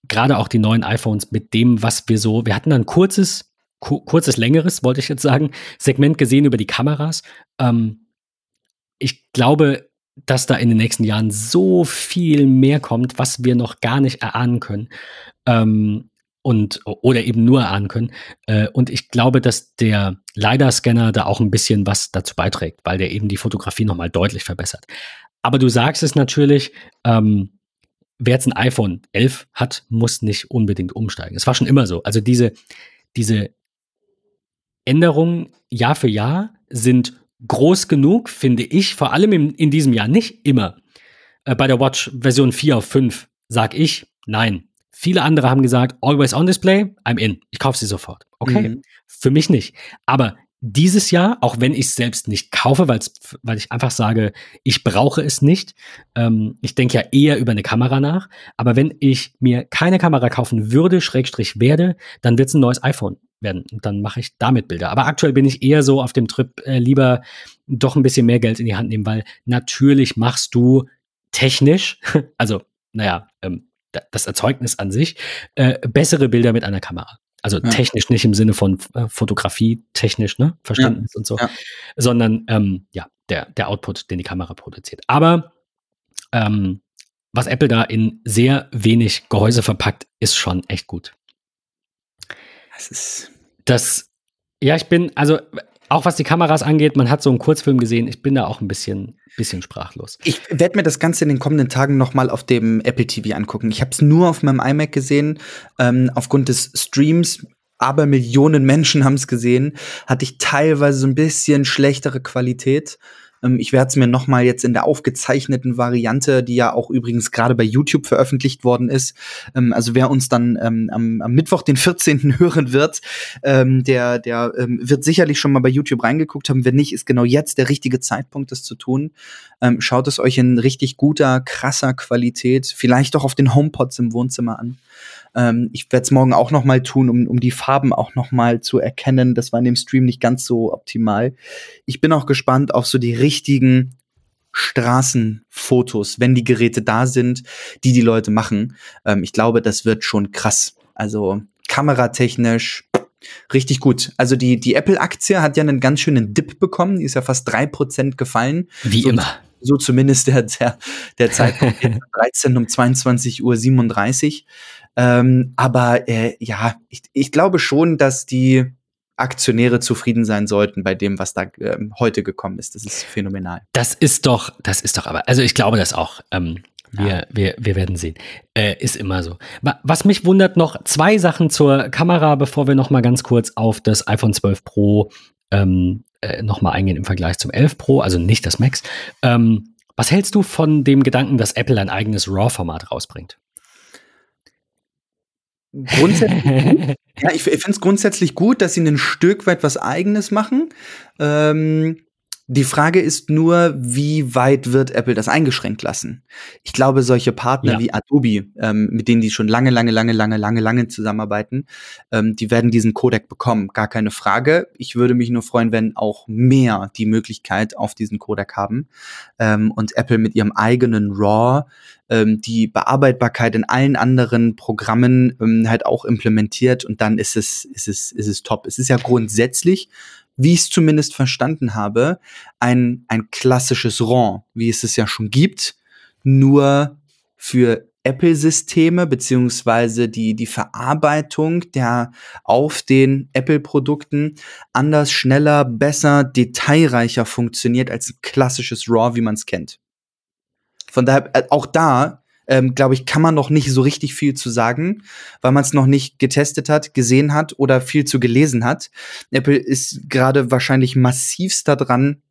gerade auch die neuen iPhones mit dem, was wir so, wir hatten ein kurzes kurzes, längeres, wollte ich jetzt sagen, Segment gesehen über die Kameras. Ähm, ich glaube, dass da in den nächsten Jahren so viel mehr kommt, was wir noch gar nicht erahnen können. Ähm, und, oder eben nur erahnen können. Äh, und ich glaube, dass der LiDAR-Scanner da auch ein bisschen was dazu beiträgt, weil der eben die Fotografie nochmal deutlich verbessert. Aber du sagst es natürlich, ähm, wer jetzt ein iPhone 11 hat, muss nicht unbedingt umsteigen. Es war schon immer so. Also diese, diese Änderungen Jahr für Jahr sind groß genug, finde ich, vor allem in, in diesem Jahr nicht immer. Äh, bei der Watch Version 4 auf 5 sage ich nein. Viele andere haben gesagt, always on display, I'm in. Ich kaufe sie sofort. Okay, mhm. für mich nicht. Aber dieses Jahr, auch wenn ich es selbst nicht kaufe, weil ich einfach sage, ich brauche es nicht. Ähm, ich denke ja eher über eine Kamera nach. Aber wenn ich mir keine Kamera kaufen würde, Schrägstrich werde, dann wird es ein neues iPhone werden. Und dann mache ich damit Bilder. Aber aktuell bin ich eher so auf dem Trip, äh, lieber doch ein bisschen mehr Geld in die Hand nehmen, weil natürlich machst du technisch, also naja, ähm, das Erzeugnis an sich, äh, bessere Bilder mit einer Kamera. Also Ja. technisch nicht im Sinne von äh, Fotografie, technisch, ne? Verständnis und so, Ja. sondern ähm, ja, der, der Output, den die Kamera produziert. Aber ähm, was Apple da in sehr wenig Gehäuse verpackt, ist schon echt gut. Das ist. Das, ja, ich bin, also auch was die Kameras angeht, man hat so einen Kurzfilm gesehen, ich bin da auch ein bisschen, bisschen sprachlos. Ich werde mir das Ganze in den kommenden Tagen noch mal auf dem Apple TV angucken. Ich habe es nur auf meinem iMac gesehen, ähm, aufgrund des Streams. Aber Millionen Menschen haben es gesehen. Hatte ich teilweise so ein bisschen schlechtere Qualität. Ähm, ich werde es mir noch mal jetzt in der aufgezeichneten Variante, die ja auch übrigens gerade bei YouTube veröffentlicht worden ist. Ähm, also wer uns dann ähm, am, am Mittwoch, den 14. hören wird, ähm, der, der ähm, wird sicherlich schon mal bei YouTube reingeguckt haben. Wenn nicht, ist genau jetzt der richtige Zeitpunkt, das zu tun. Ähm, schaut es euch in richtig guter, krasser Qualität, vielleicht auch auf den HomePods im Wohnzimmer an. Ähm, ich werde es morgen auch noch mal tun, um, um die Farben auch noch mal zu erkennen. Das war in dem Stream nicht ganz so optimal. Ich bin auch gespannt auf so die richtigen Straßenfotos, wenn die Geräte da sind, die die Leute machen. Ähm, ich glaube, das wird schon krass. Also kameratechnisch richtig gut. Also die, die Apple-Aktie hat ja einen ganz schönen Dip bekommen. Die ist ja fast drei Prozent gefallen. Wie So- immer. So zumindest der, der, der Zeitpunkt 13 um 22 Uhr 37. Ähm, aber äh, ja, ich, ich glaube schon, dass die Aktionäre zufrieden sein sollten bei dem, was da ähm, heute gekommen ist. Das ist phänomenal. Das ist doch, das ist doch aber, also ich glaube das auch. Ähm, wir, Ja. wir, wir werden sehen. Äh, ist immer so. Wa- Was mich wundert, noch zwei Sachen zur Kamera, bevor wir noch mal ganz kurz auf das iPhone 12 Pro ähm, äh, noch mal eingehen im Vergleich zum 11 Pro, also nicht das Max. Ähm, was hältst du von dem Gedanken, dass Apple ein eigenes RAW-Format rausbringt? Grundsätzlich, ja, ich, ich finde es grundsätzlich gut, dass sie ein Stück weit was Eigenes machen. Ähm, die Frage ist nur, wie weit wird Apple das eingeschränkt lassen? Ich glaube, solche Partner Ja. wie Adobe, ähm, mit denen die schon lange, lange, lange, lange, lange, lange zusammenarbeiten, ähm, die werden diesen Codec bekommen, gar keine Frage. Ich würde mich nur freuen, wenn auch mehr die Möglichkeit auf diesen Codec haben ähm, und Apple mit ihrem eigenen RAW ähm, die Bearbeitbarkeit in allen anderen Programmen ähm, halt auch implementiert und dann ist es, ist es, ist es top. Es ist ja grundsätzlich, wie ich es zumindest verstanden habe, ein, ein klassisches RAW, wie es es ja schon gibt, nur für Apple-Systeme beziehungsweise die, die Verarbeitung der auf den Apple-Produkten anders, schneller, besser, detailreicher funktioniert als ein klassisches RAW, wie man es kennt. Von daher, äh, auch da, ähm, glaube ich, kann man noch nicht so richtig viel zu sagen, weil man es noch nicht getestet hat, gesehen hat oder viel zu gelesen hat. Apple ist gerade wahrscheinlich massivst daran,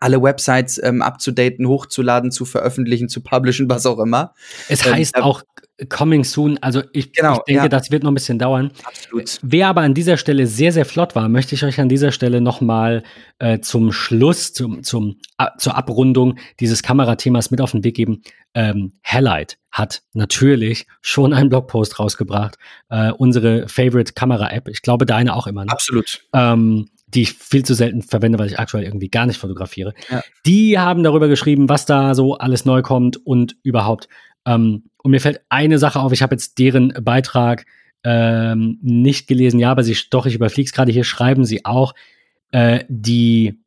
alle Websites ähm, abzudaten, hochzuladen, zu veröffentlichen, zu publishen, was auch immer. Es Ähm, heißt äh, auch coming soon, also ich, Genau, ich denke, ja. das wird noch ein bisschen dauern. Absolut. Wer aber an dieser Stelle sehr, sehr flott war, möchte ich euch an dieser Stelle nochmal äh, zum Schluss, zum, zum, a, zur Abrundung dieses Kamerathemas mit auf den Weg geben. Ähm, Halide hat natürlich schon einen Blogpost rausgebracht. Äh, unsere Favorite Kamera-App. Ich glaube, deine auch immer. Ne? Absolut. ähm, die ich viel zu selten verwende, weil ich aktuell irgendwie gar nicht fotografiere. Ja. Die haben darüber geschrieben, was da so alles neu kommt und überhaupt. Ähm, und mir fällt eine Sache auf, ich habe jetzt deren Beitrag ähm, nicht gelesen, ja, aber sie, doch, ich überfliege es gerade hier, schreiben sie auch, äh, die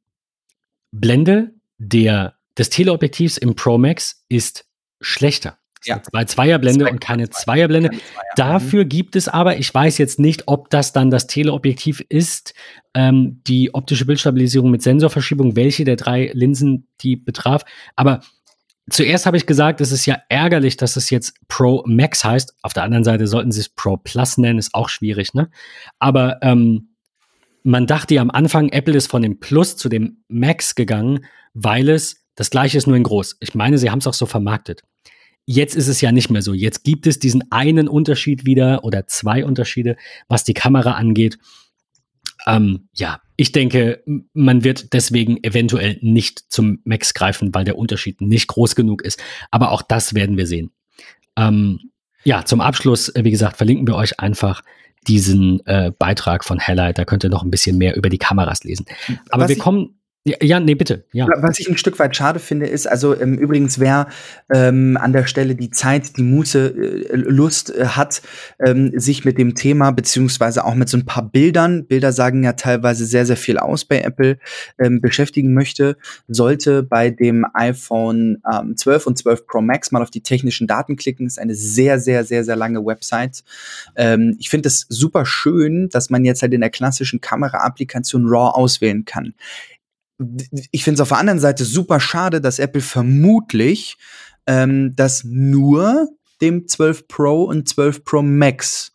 Blende der, des Teleobjektivs im Pro Max ist schlechter. Ja. Bei Zweierblende Zwei- und keine Zweierblende. Keine Zweier. Dafür gibt es aber, ich weiß jetzt nicht, ob das dann das Teleobjektiv ist, ähm, die optische Bildstabilisierung mit Sensorverschiebung, welche der drei Linsen die betraf. Aber zuerst habe ich gesagt, es ist ja ärgerlich, dass es jetzt Pro Max heißt. Auf der anderen Seite sollten sie es Pro Plus nennen, ist auch schwierig, ne? Aber ähm, man dachte ja am Anfang, Apple ist von dem Plus zu dem Max gegangen, weil es das gleiche ist, nur in groß. Ich meine, sie haben es auch so vermarktet. Jetzt ist es ja nicht mehr so. Jetzt gibt es diesen einen Unterschied wieder oder zwei Unterschiede, was die Kamera angeht. Ähm, ja, ich denke, man wird deswegen eventuell nicht zum Max greifen, weil der Unterschied nicht groß genug ist. Aber auch das werden wir sehen. Ähm, ja, zum Abschluss, äh, wie gesagt, verlinken wir euch einfach diesen äh, Beitrag von Highlight. Da könnt ihr noch ein bisschen mehr über die Kameras lesen. Aber Was wir kommen, Ja, ja, nee, bitte. Ja. Was ich ein Stück weit schade finde, ist, also ähm, übrigens, wer ähm, an der Stelle die Zeit, die Muße, äh, Lust äh, hat, ähm, sich mit dem Thema, beziehungsweise auch mit so ein paar Bildern, Bilder sagen ja teilweise sehr, sehr viel aus bei Apple, ähm, beschäftigen möchte, sollte bei dem iPhone ähm, 12 und 12 Pro Max mal auf die technischen Daten klicken. ist eine sehr, sehr, sehr, sehr lange Website. Ähm, ich finde es super schön, dass man jetzt halt in der klassischen Kamera-Applikation RAW auswählen kann ich finde es auf der anderen Seite super schade, dass Apple vermutlich ähm, das nur dem 12 Pro und 12 Pro Max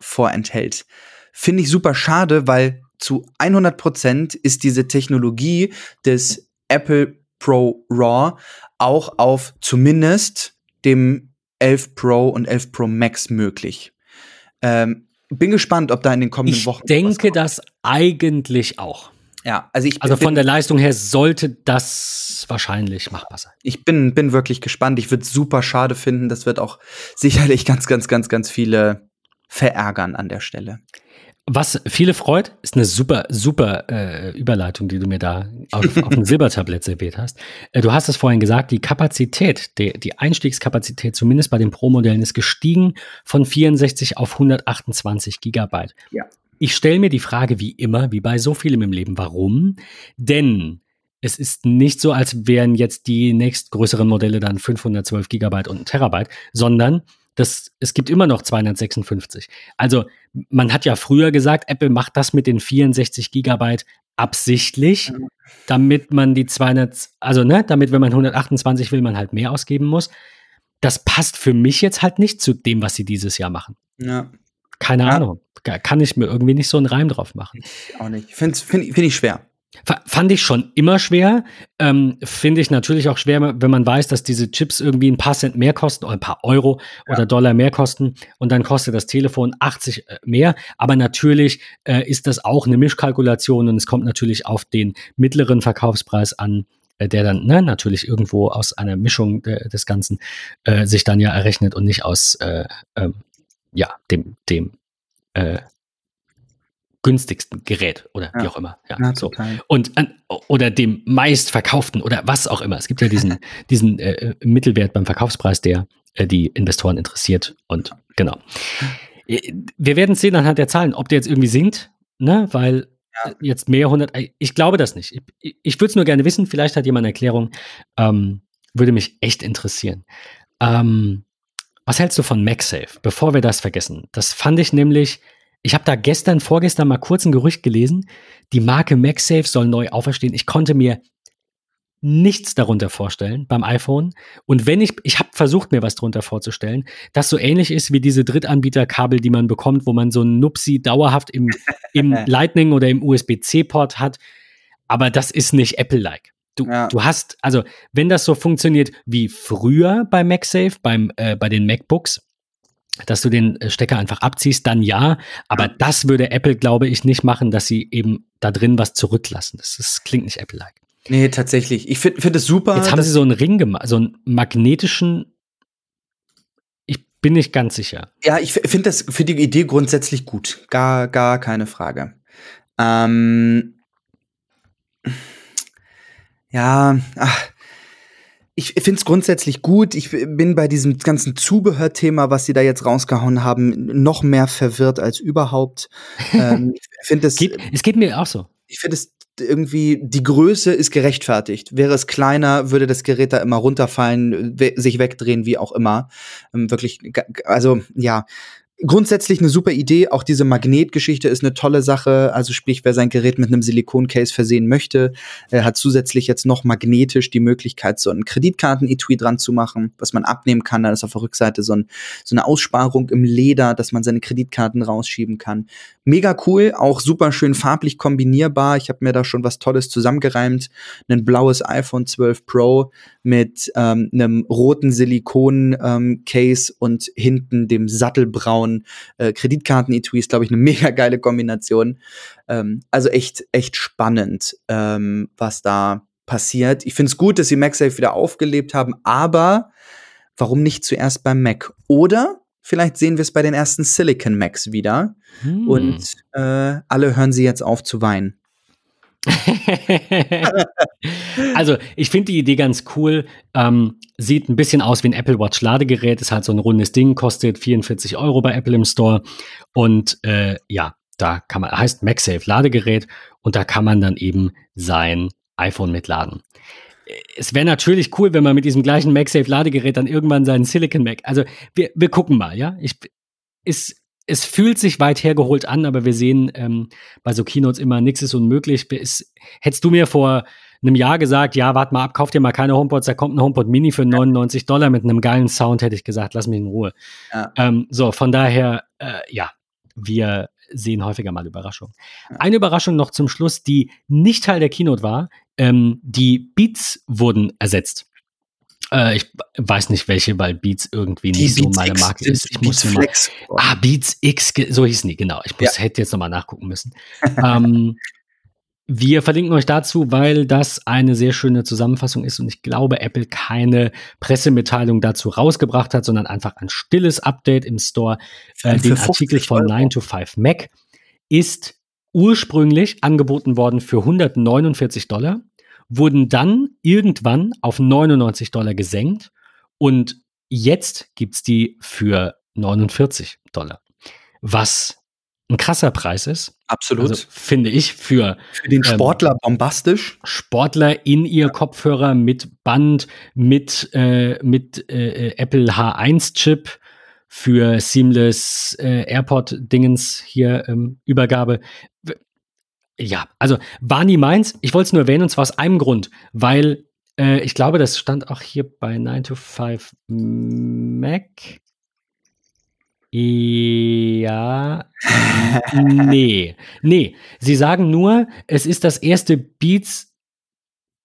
vorenthält. Finde ich super schade, weil zu 100% ist diese Technologie des Apple Pro RAW auch auf zumindest dem 11 Pro und 11 Pro Max möglich. Ähm, bin gespannt, ob da in den kommenden ich Wochen. Ich denke das eigentlich auch. Ja, also ich Also von der Leistung her sollte das wahrscheinlich machbar sein. Ich bin, bin wirklich gespannt. Ich würde es super schade finden. Das wird auch sicherlich ganz, ganz, ganz, ganz viele verärgern an der Stelle. Was viele freut, ist eine super, super äh, Überleitung, die du mir da auf, auf dem Silbertablett serviert hast. Äh, du hast es vorhin gesagt, die Kapazität, die, die Einstiegskapazität, zumindest bei den Pro-Modellen, ist gestiegen von 64 auf 128 Gigabyte. Ja. Ich stelle mir die Frage wie immer, wie bei so vielem im Leben, warum? Denn es ist nicht so, als wären jetzt die nächstgrößeren Modelle dann 512 Gigabyte und ein Terabyte, sondern das, es gibt immer noch 256. Also man hat ja früher gesagt, Apple macht das mit den 64 Gigabyte absichtlich, damit man die 200, also ne, damit wenn man 128 will, man halt mehr ausgeben muss. Das passt für mich jetzt halt nicht zu dem, was sie dieses Jahr machen. Ja. Keine ja. Ahnung. Kann ich mir irgendwie nicht so einen Reim drauf machen. Ich auch nicht. Finde find, find ich schwer. Fand ich schon immer schwer. Ähm, Finde ich natürlich auch schwer, wenn man weiß, dass diese Chips irgendwie ein paar Cent mehr kosten oder ein paar Euro ja. oder Dollar mehr kosten und dann kostet das Telefon 80 äh, mehr. Aber natürlich äh, ist das auch eine Mischkalkulation und es kommt natürlich auf den mittleren Verkaufspreis an, äh, der dann ne, natürlich irgendwo aus einer Mischung de des Ganzen äh, sich dann ja errechnet und nicht aus äh, ähm, ja, dem, dem äh, günstigsten Gerät oder ja. wie auch immer. Ja, ja so. Und an, oder dem meistverkauften oder was auch immer. Es gibt ja diesen, diesen äh, Mittelwert beim Verkaufspreis, der äh, die Investoren interessiert. Und genau. Äh, wir werden sehen anhand der Zahlen, ob der jetzt irgendwie sinkt, ne? Weil ja. jetzt mehr 100. Äh, ich glaube das nicht. Ich, ich würde es nur gerne wissen. Vielleicht hat jemand eine Erklärung. Ähm, würde mich echt interessieren. Ähm, was hältst du von MagSafe? Bevor wir das vergessen. Das fand ich nämlich, ich habe da gestern, vorgestern mal kurz ein Gerücht gelesen, die Marke MagSafe soll neu auferstehen. Ich konnte mir nichts darunter vorstellen beim iPhone. Und wenn ich, ich habe versucht, mir was darunter vorzustellen, das so ähnlich ist wie diese Drittanbieterkabel, die man bekommt, wo man so ein Nupsi dauerhaft im, im Lightning oder im USB-C-Port hat. Aber das ist nicht Apple-like. Du, ja. du hast, also wenn das so funktioniert wie früher bei MagSafe, beim, äh, bei den MacBooks, dass du den äh, Stecker einfach abziehst, dann ja. Aber ja. das würde Apple, glaube ich, nicht machen, dass sie eben da drin was zurücklassen. Das, das klingt nicht Apple-like. Nee, tatsächlich. Ich finde find es super. Jetzt haben sie so einen Ring gemacht, so einen magnetischen. Ich bin nicht ganz sicher. Ja, ich finde das für die Idee grundsätzlich gut. Gar, gar keine Frage. Ähm ja, ach, ich finde es grundsätzlich gut. Ich bin bei diesem ganzen Zubehörthema, was sie da jetzt rausgehauen haben, noch mehr verwirrt als überhaupt. ähm, ich finde es. Geht, es geht mir auch so. Ich finde es irgendwie, die Größe ist gerechtfertigt. Wäre es kleiner, würde das Gerät da immer runterfallen, sich wegdrehen, wie auch immer. Ähm, wirklich, also ja, Grundsätzlich eine super Idee. Auch diese Magnetgeschichte ist eine tolle Sache. Also sprich, wer sein Gerät mit einem Silikoncase versehen möchte, äh, hat zusätzlich jetzt noch magnetisch die Möglichkeit, so einen Kreditkarten-Etui dran zu machen, was man abnehmen kann. Da ist auf der Rückseite so, ein, so eine Aussparung im Leder, dass man seine Kreditkarten rausschieben kann. Mega cool, auch super schön farblich kombinierbar. Ich habe mir da schon was Tolles zusammengereimt. Ein blaues iPhone 12 Pro mit ähm, einem roten Silikon-Case ähm, und hinten dem sattelbraunen äh, Kreditkarten-Etui ist, glaube ich, eine mega geile Kombination. Ähm, also echt, echt spannend, ähm, was da passiert. Ich finde es gut, dass sie MagSafe wieder aufgelebt haben, aber warum nicht zuerst beim Mac? Oder vielleicht sehen wir es bei den ersten Silicon Macs wieder hm. und äh, alle hören sie jetzt auf zu weinen. also, ich finde die Idee ganz cool. Ähm, sieht ein bisschen aus wie ein Apple Watch Ladegerät. Ist halt so ein rundes Ding, kostet 44 Euro bei Apple im Store. Und äh, ja, da kann man, heißt MagSafe Ladegerät und da kann man dann eben sein iPhone mitladen. Es wäre natürlich cool, wenn man mit diesem gleichen MagSafe Ladegerät dann irgendwann seinen Silicon Mac. Also wir, wir gucken mal, ja. Ich, ist, es fühlt sich weit hergeholt an, aber wir sehen ähm, bei so Keynotes immer, nichts ist unmöglich. Es, hättest du mir vor einem Jahr gesagt, ja, warte mal ab, kauf dir mal keine HomePods, da kommt ein HomePod Mini für 99 Dollar mit einem geilen Sound, hätte ich gesagt, lass mich in Ruhe. Ja. Ähm, so, von daher, äh, ja, wir sehen häufiger mal Überraschungen. Eine Überraschung noch zum Schluss, die nicht Teil der Keynote war, ähm, die Beats wurden ersetzt. Äh, ich weiß nicht welche, weil Beats irgendwie die nicht Beats so meine Marke ist. Ich muss mal, ah, Beats X, so hießen die, genau. Ich muss, ja. hätte jetzt nochmal nachgucken müssen. ähm, wir verlinken euch dazu, weil das eine sehr schöne Zusammenfassung ist und ich glaube, Apple keine Pressemitteilung dazu rausgebracht hat, sondern einfach ein stilles Update im Store. Äh, den Artikel von 9 to 5 Mac ist ursprünglich angeboten worden für 149 Dollar, wurden dann irgendwann auf 99 Dollar gesenkt und jetzt gibt's die für 49 Dollar. Was ein krasser Preis ist. Absolut. Also, finde ich für, für den ähm, Sportler ähm, bombastisch. Sportler in ihr. Kopfhörer mit Band, mit, äh, mit äh, Apple H1-Chip für Seamless äh, AirPod-Dingens hier ähm, Übergabe. Ja, also war nie meins. Ich wollte es nur erwähnen und zwar aus einem Grund, weil äh, ich glaube, das stand auch hier bei 9 to 5 Mac. Ja, nee, nee. Sie sagen nur, es ist das erste Beats.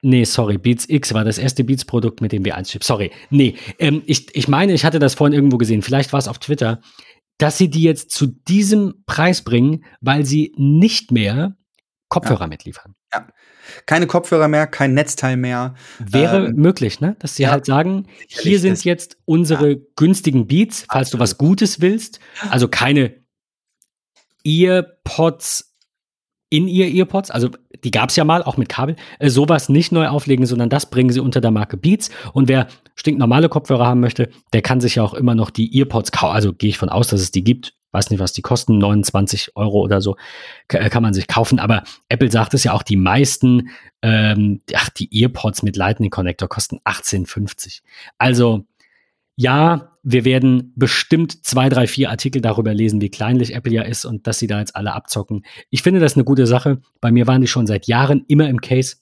Nee, sorry, Beats X war das erste Beats-Produkt, mit dem wir eins Sorry, nee. Ähm, ich, ich meine, ich hatte das vorhin irgendwo gesehen, vielleicht war es auf Twitter, dass sie die jetzt zu diesem Preis bringen, weil sie nicht mehr Kopfhörer ja. mitliefern. Ja. Keine Kopfhörer mehr, kein Netzteil mehr. Wäre ähm, möglich, ne? Dass sie ja, halt sagen, hier sind jetzt unsere ja. günstigen Beats, falls Absolut. du was Gutes willst. Also keine Earpods in ihr Earpods, also die gab es ja mal, auch mit Kabel, äh, sowas nicht neu auflegen, sondern das bringen sie unter der Marke Beats. Und wer stinknormale Kopfhörer haben möchte, der kann sich ja auch immer noch die Earpods kaufen. Also gehe ich von aus, dass es die gibt weiß nicht, was die kosten, 29 Euro oder so, äh, kann man sich kaufen. Aber Apple sagt es ja auch, die meisten, ähm, ach, die Earpods mit Lightning Connector kosten 18,50. Also, ja, wir werden bestimmt zwei, drei, vier Artikel darüber lesen, wie kleinlich Apple ja ist und dass sie da jetzt alle abzocken. Ich finde das eine gute Sache. Bei mir waren die schon seit Jahren immer im Case.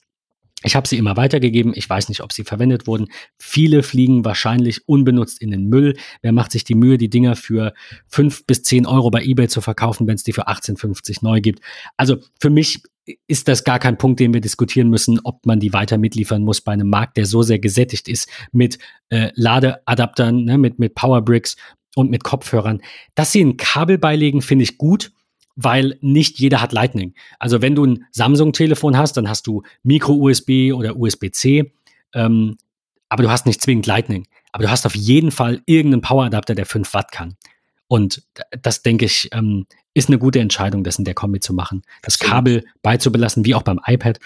Ich habe sie immer weitergegeben. Ich weiß nicht, ob sie verwendet wurden. Viele fliegen wahrscheinlich unbenutzt in den Müll. Wer macht sich die Mühe, die Dinger für fünf bis zehn Euro bei eBay zu verkaufen, wenn es die für 18,50 neu gibt? Also für mich ist das gar kein Punkt, den wir diskutieren müssen, ob man die weiter mitliefern muss bei einem Markt, der so sehr gesättigt ist mit äh, Ladeadaptern, ne, mit, mit Powerbricks und mit Kopfhörern. Dass sie ein Kabel beilegen, finde ich gut weil nicht jeder hat Lightning. Also wenn du ein Samsung-Telefon hast, dann hast du Micro-USB oder USB-C, ähm, aber du hast nicht zwingend Lightning. Aber du hast auf jeden Fall irgendeinen Power-Adapter, der 5 Watt kann. Und das, denke ich, ähm, ist eine gute Entscheidung, das in der Kombi zu machen. Das. Kabel beizubelassen, wie auch beim iPad,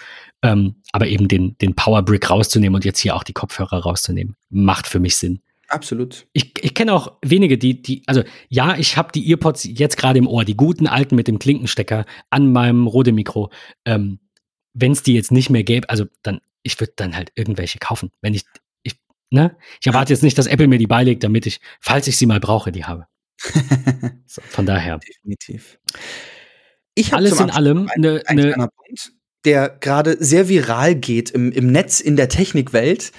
ähm, aber eben den, den Power-Brick rauszunehmen und jetzt hier auch die Kopfhörer rauszunehmen, macht für mich Sinn. Absolut. Ich, ich kenne auch wenige, die, die, also ja, ich habe die Earpods jetzt gerade im Ohr, die guten alten mit dem Klinkenstecker an meinem Rode-Mikro. Ähm, Wenn es die jetzt nicht mehr gäbe, also dann, ich würde dann halt irgendwelche kaufen. Wenn ich, ich, ne? Ich erwarte jetzt nicht, dass Apple mir die beilegt, damit ich, falls ich sie mal brauche, die habe. von daher. Definitiv. Ich Alles in allem eine, eine, Punkt der gerade sehr viral geht im, im Netz, in der Technikwelt.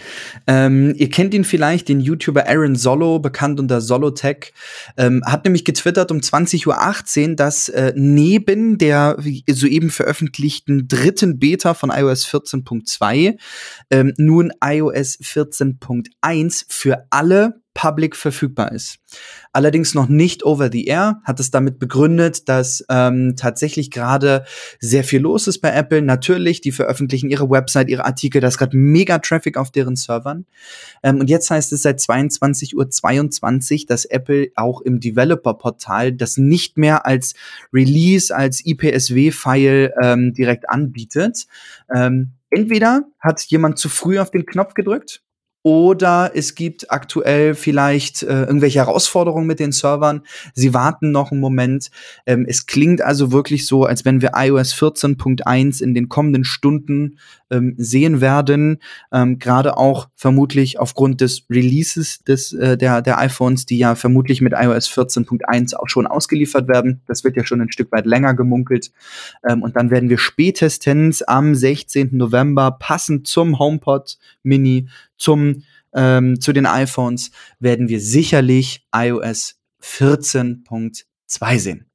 Ähm, ihr kennt ihn vielleicht, den YouTuber Aaron Solo, bekannt unter Solotech, ähm, hat nämlich getwittert um 20.18 Uhr, dass äh, neben der soeben veröffentlichten dritten Beta von iOS 14.2 ähm, nun iOS 14.1 für alle public verfügbar ist. Allerdings noch nicht over the air, hat es damit begründet, dass ähm, tatsächlich gerade sehr viel los ist bei Apple. Natürlich, die veröffentlichen ihre Website, ihre Artikel, da ist gerade mega Traffic auf deren Servern. Ähm, und jetzt heißt es seit 22.22 Uhr, 22, dass Apple auch im Developer-Portal das nicht mehr als Release, als IPSW-File ähm, direkt anbietet. Ähm, entweder hat jemand zu früh auf den Knopf gedrückt oder es gibt aktuell vielleicht äh, irgendwelche Herausforderungen mit den Servern. Sie warten noch einen Moment. Ähm, es klingt also wirklich so, als wenn wir iOS 14.1 in den kommenden Stunden ähm, sehen werden. Ähm, Gerade auch vermutlich aufgrund des Releases des, äh, der, der iPhones, die ja vermutlich mit iOS 14.1 auch schon ausgeliefert werden. Das wird ja schon ein Stück weit länger gemunkelt. Ähm, und dann werden wir spätestens am 16. November passend zum HomePod Mini zum, ähm, zu den iPhones werden wir sicherlich iOS 14.2 sehen.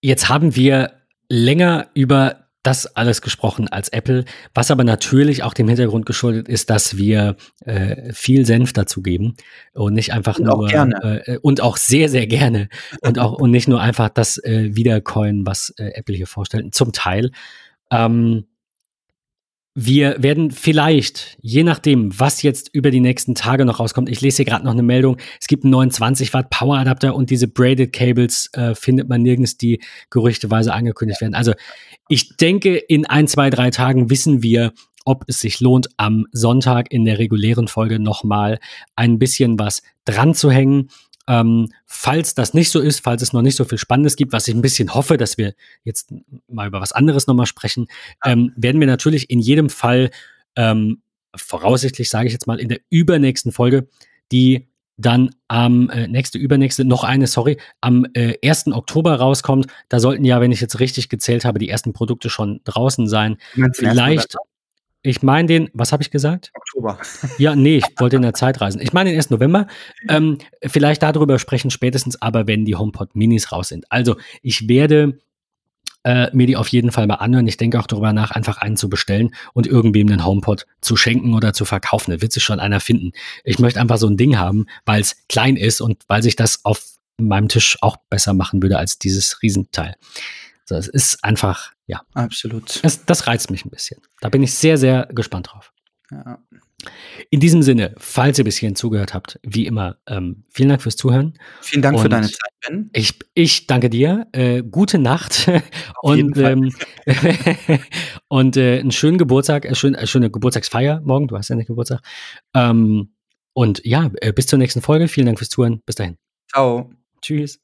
Jetzt haben wir länger über das alles gesprochen als Apple, was aber natürlich auch dem Hintergrund geschuldet ist, dass wir äh, viel Senf dazugeben und nicht einfach und nur. Äh, und auch sehr sehr gerne und auch und nicht nur einfach das äh, wiedercoin, was äh, Apple hier vorstellt. Zum Teil. Ähm, wir werden vielleicht, je nachdem, was jetzt über die nächsten Tage noch rauskommt, ich lese hier gerade noch eine Meldung, es gibt einen 29 Watt Power Adapter und diese Braided Cables äh, findet man nirgends, die gerüchteweise angekündigt werden. Also ich denke, in ein, zwei, drei Tagen wissen wir, ob es sich lohnt, am Sonntag in der regulären Folge nochmal ein bisschen was dran zu hängen. Ähm, falls das nicht so ist, falls es noch nicht so viel Spannendes gibt, was ich ein bisschen hoffe, dass wir jetzt mal über was anderes nochmal sprechen, ähm, werden wir natürlich in jedem Fall ähm, voraussichtlich, sage ich jetzt mal, in der übernächsten Folge, die dann am äh, nächste, übernächste, noch eine, sorry, am äh, 1. Oktober rauskommt. Da sollten ja, wenn ich jetzt richtig gezählt habe, die ersten Produkte schon draußen sein. Vielleicht, ich meine den, was habe ich gesagt? Oktober. Ja, nee, ich wollte in der Zeit reisen. Ich meine den 1. November. Ähm, vielleicht darüber sprechen spätestens aber, wenn die HomePod Minis raus sind. Also, ich werde äh, mir die auf jeden Fall mal anhören. Ich denke auch darüber nach, einfach einen zu bestellen und irgendwem einen HomePod zu schenken oder zu verkaufen. Da wird sich schon einer finden. Ich möchte einfach so ein Ding haben, weil es klein ist und weil sich das auf meinem Tisch auch besser machen würde als dieses Riesenteil. So, es ist einfach, ja. Absolut. Es, das reizt mich ein bisschen. Da bin ich sehr, sehr gespannt drauf. Ja. In diesem Sinne, falls ihr bis hierhin zugehört habt, wie immer, ähm, vielen Dank fürs Zuhören. Vielen Dank und für deine Zeit, Ben. Ich, ich danke dir. Äh, gute Nacht und, ähm, und äh, einen schönen Geburtstag, äh, schön, äh, schöne Geburtstagsfeier morgen. Du hast ja nicht Geburtstag. Ähm, und ja, äh, bis zur nächsten Folge. Vielen Dank fürs Zuhören. Bis dahin. Ciao. Tschüss.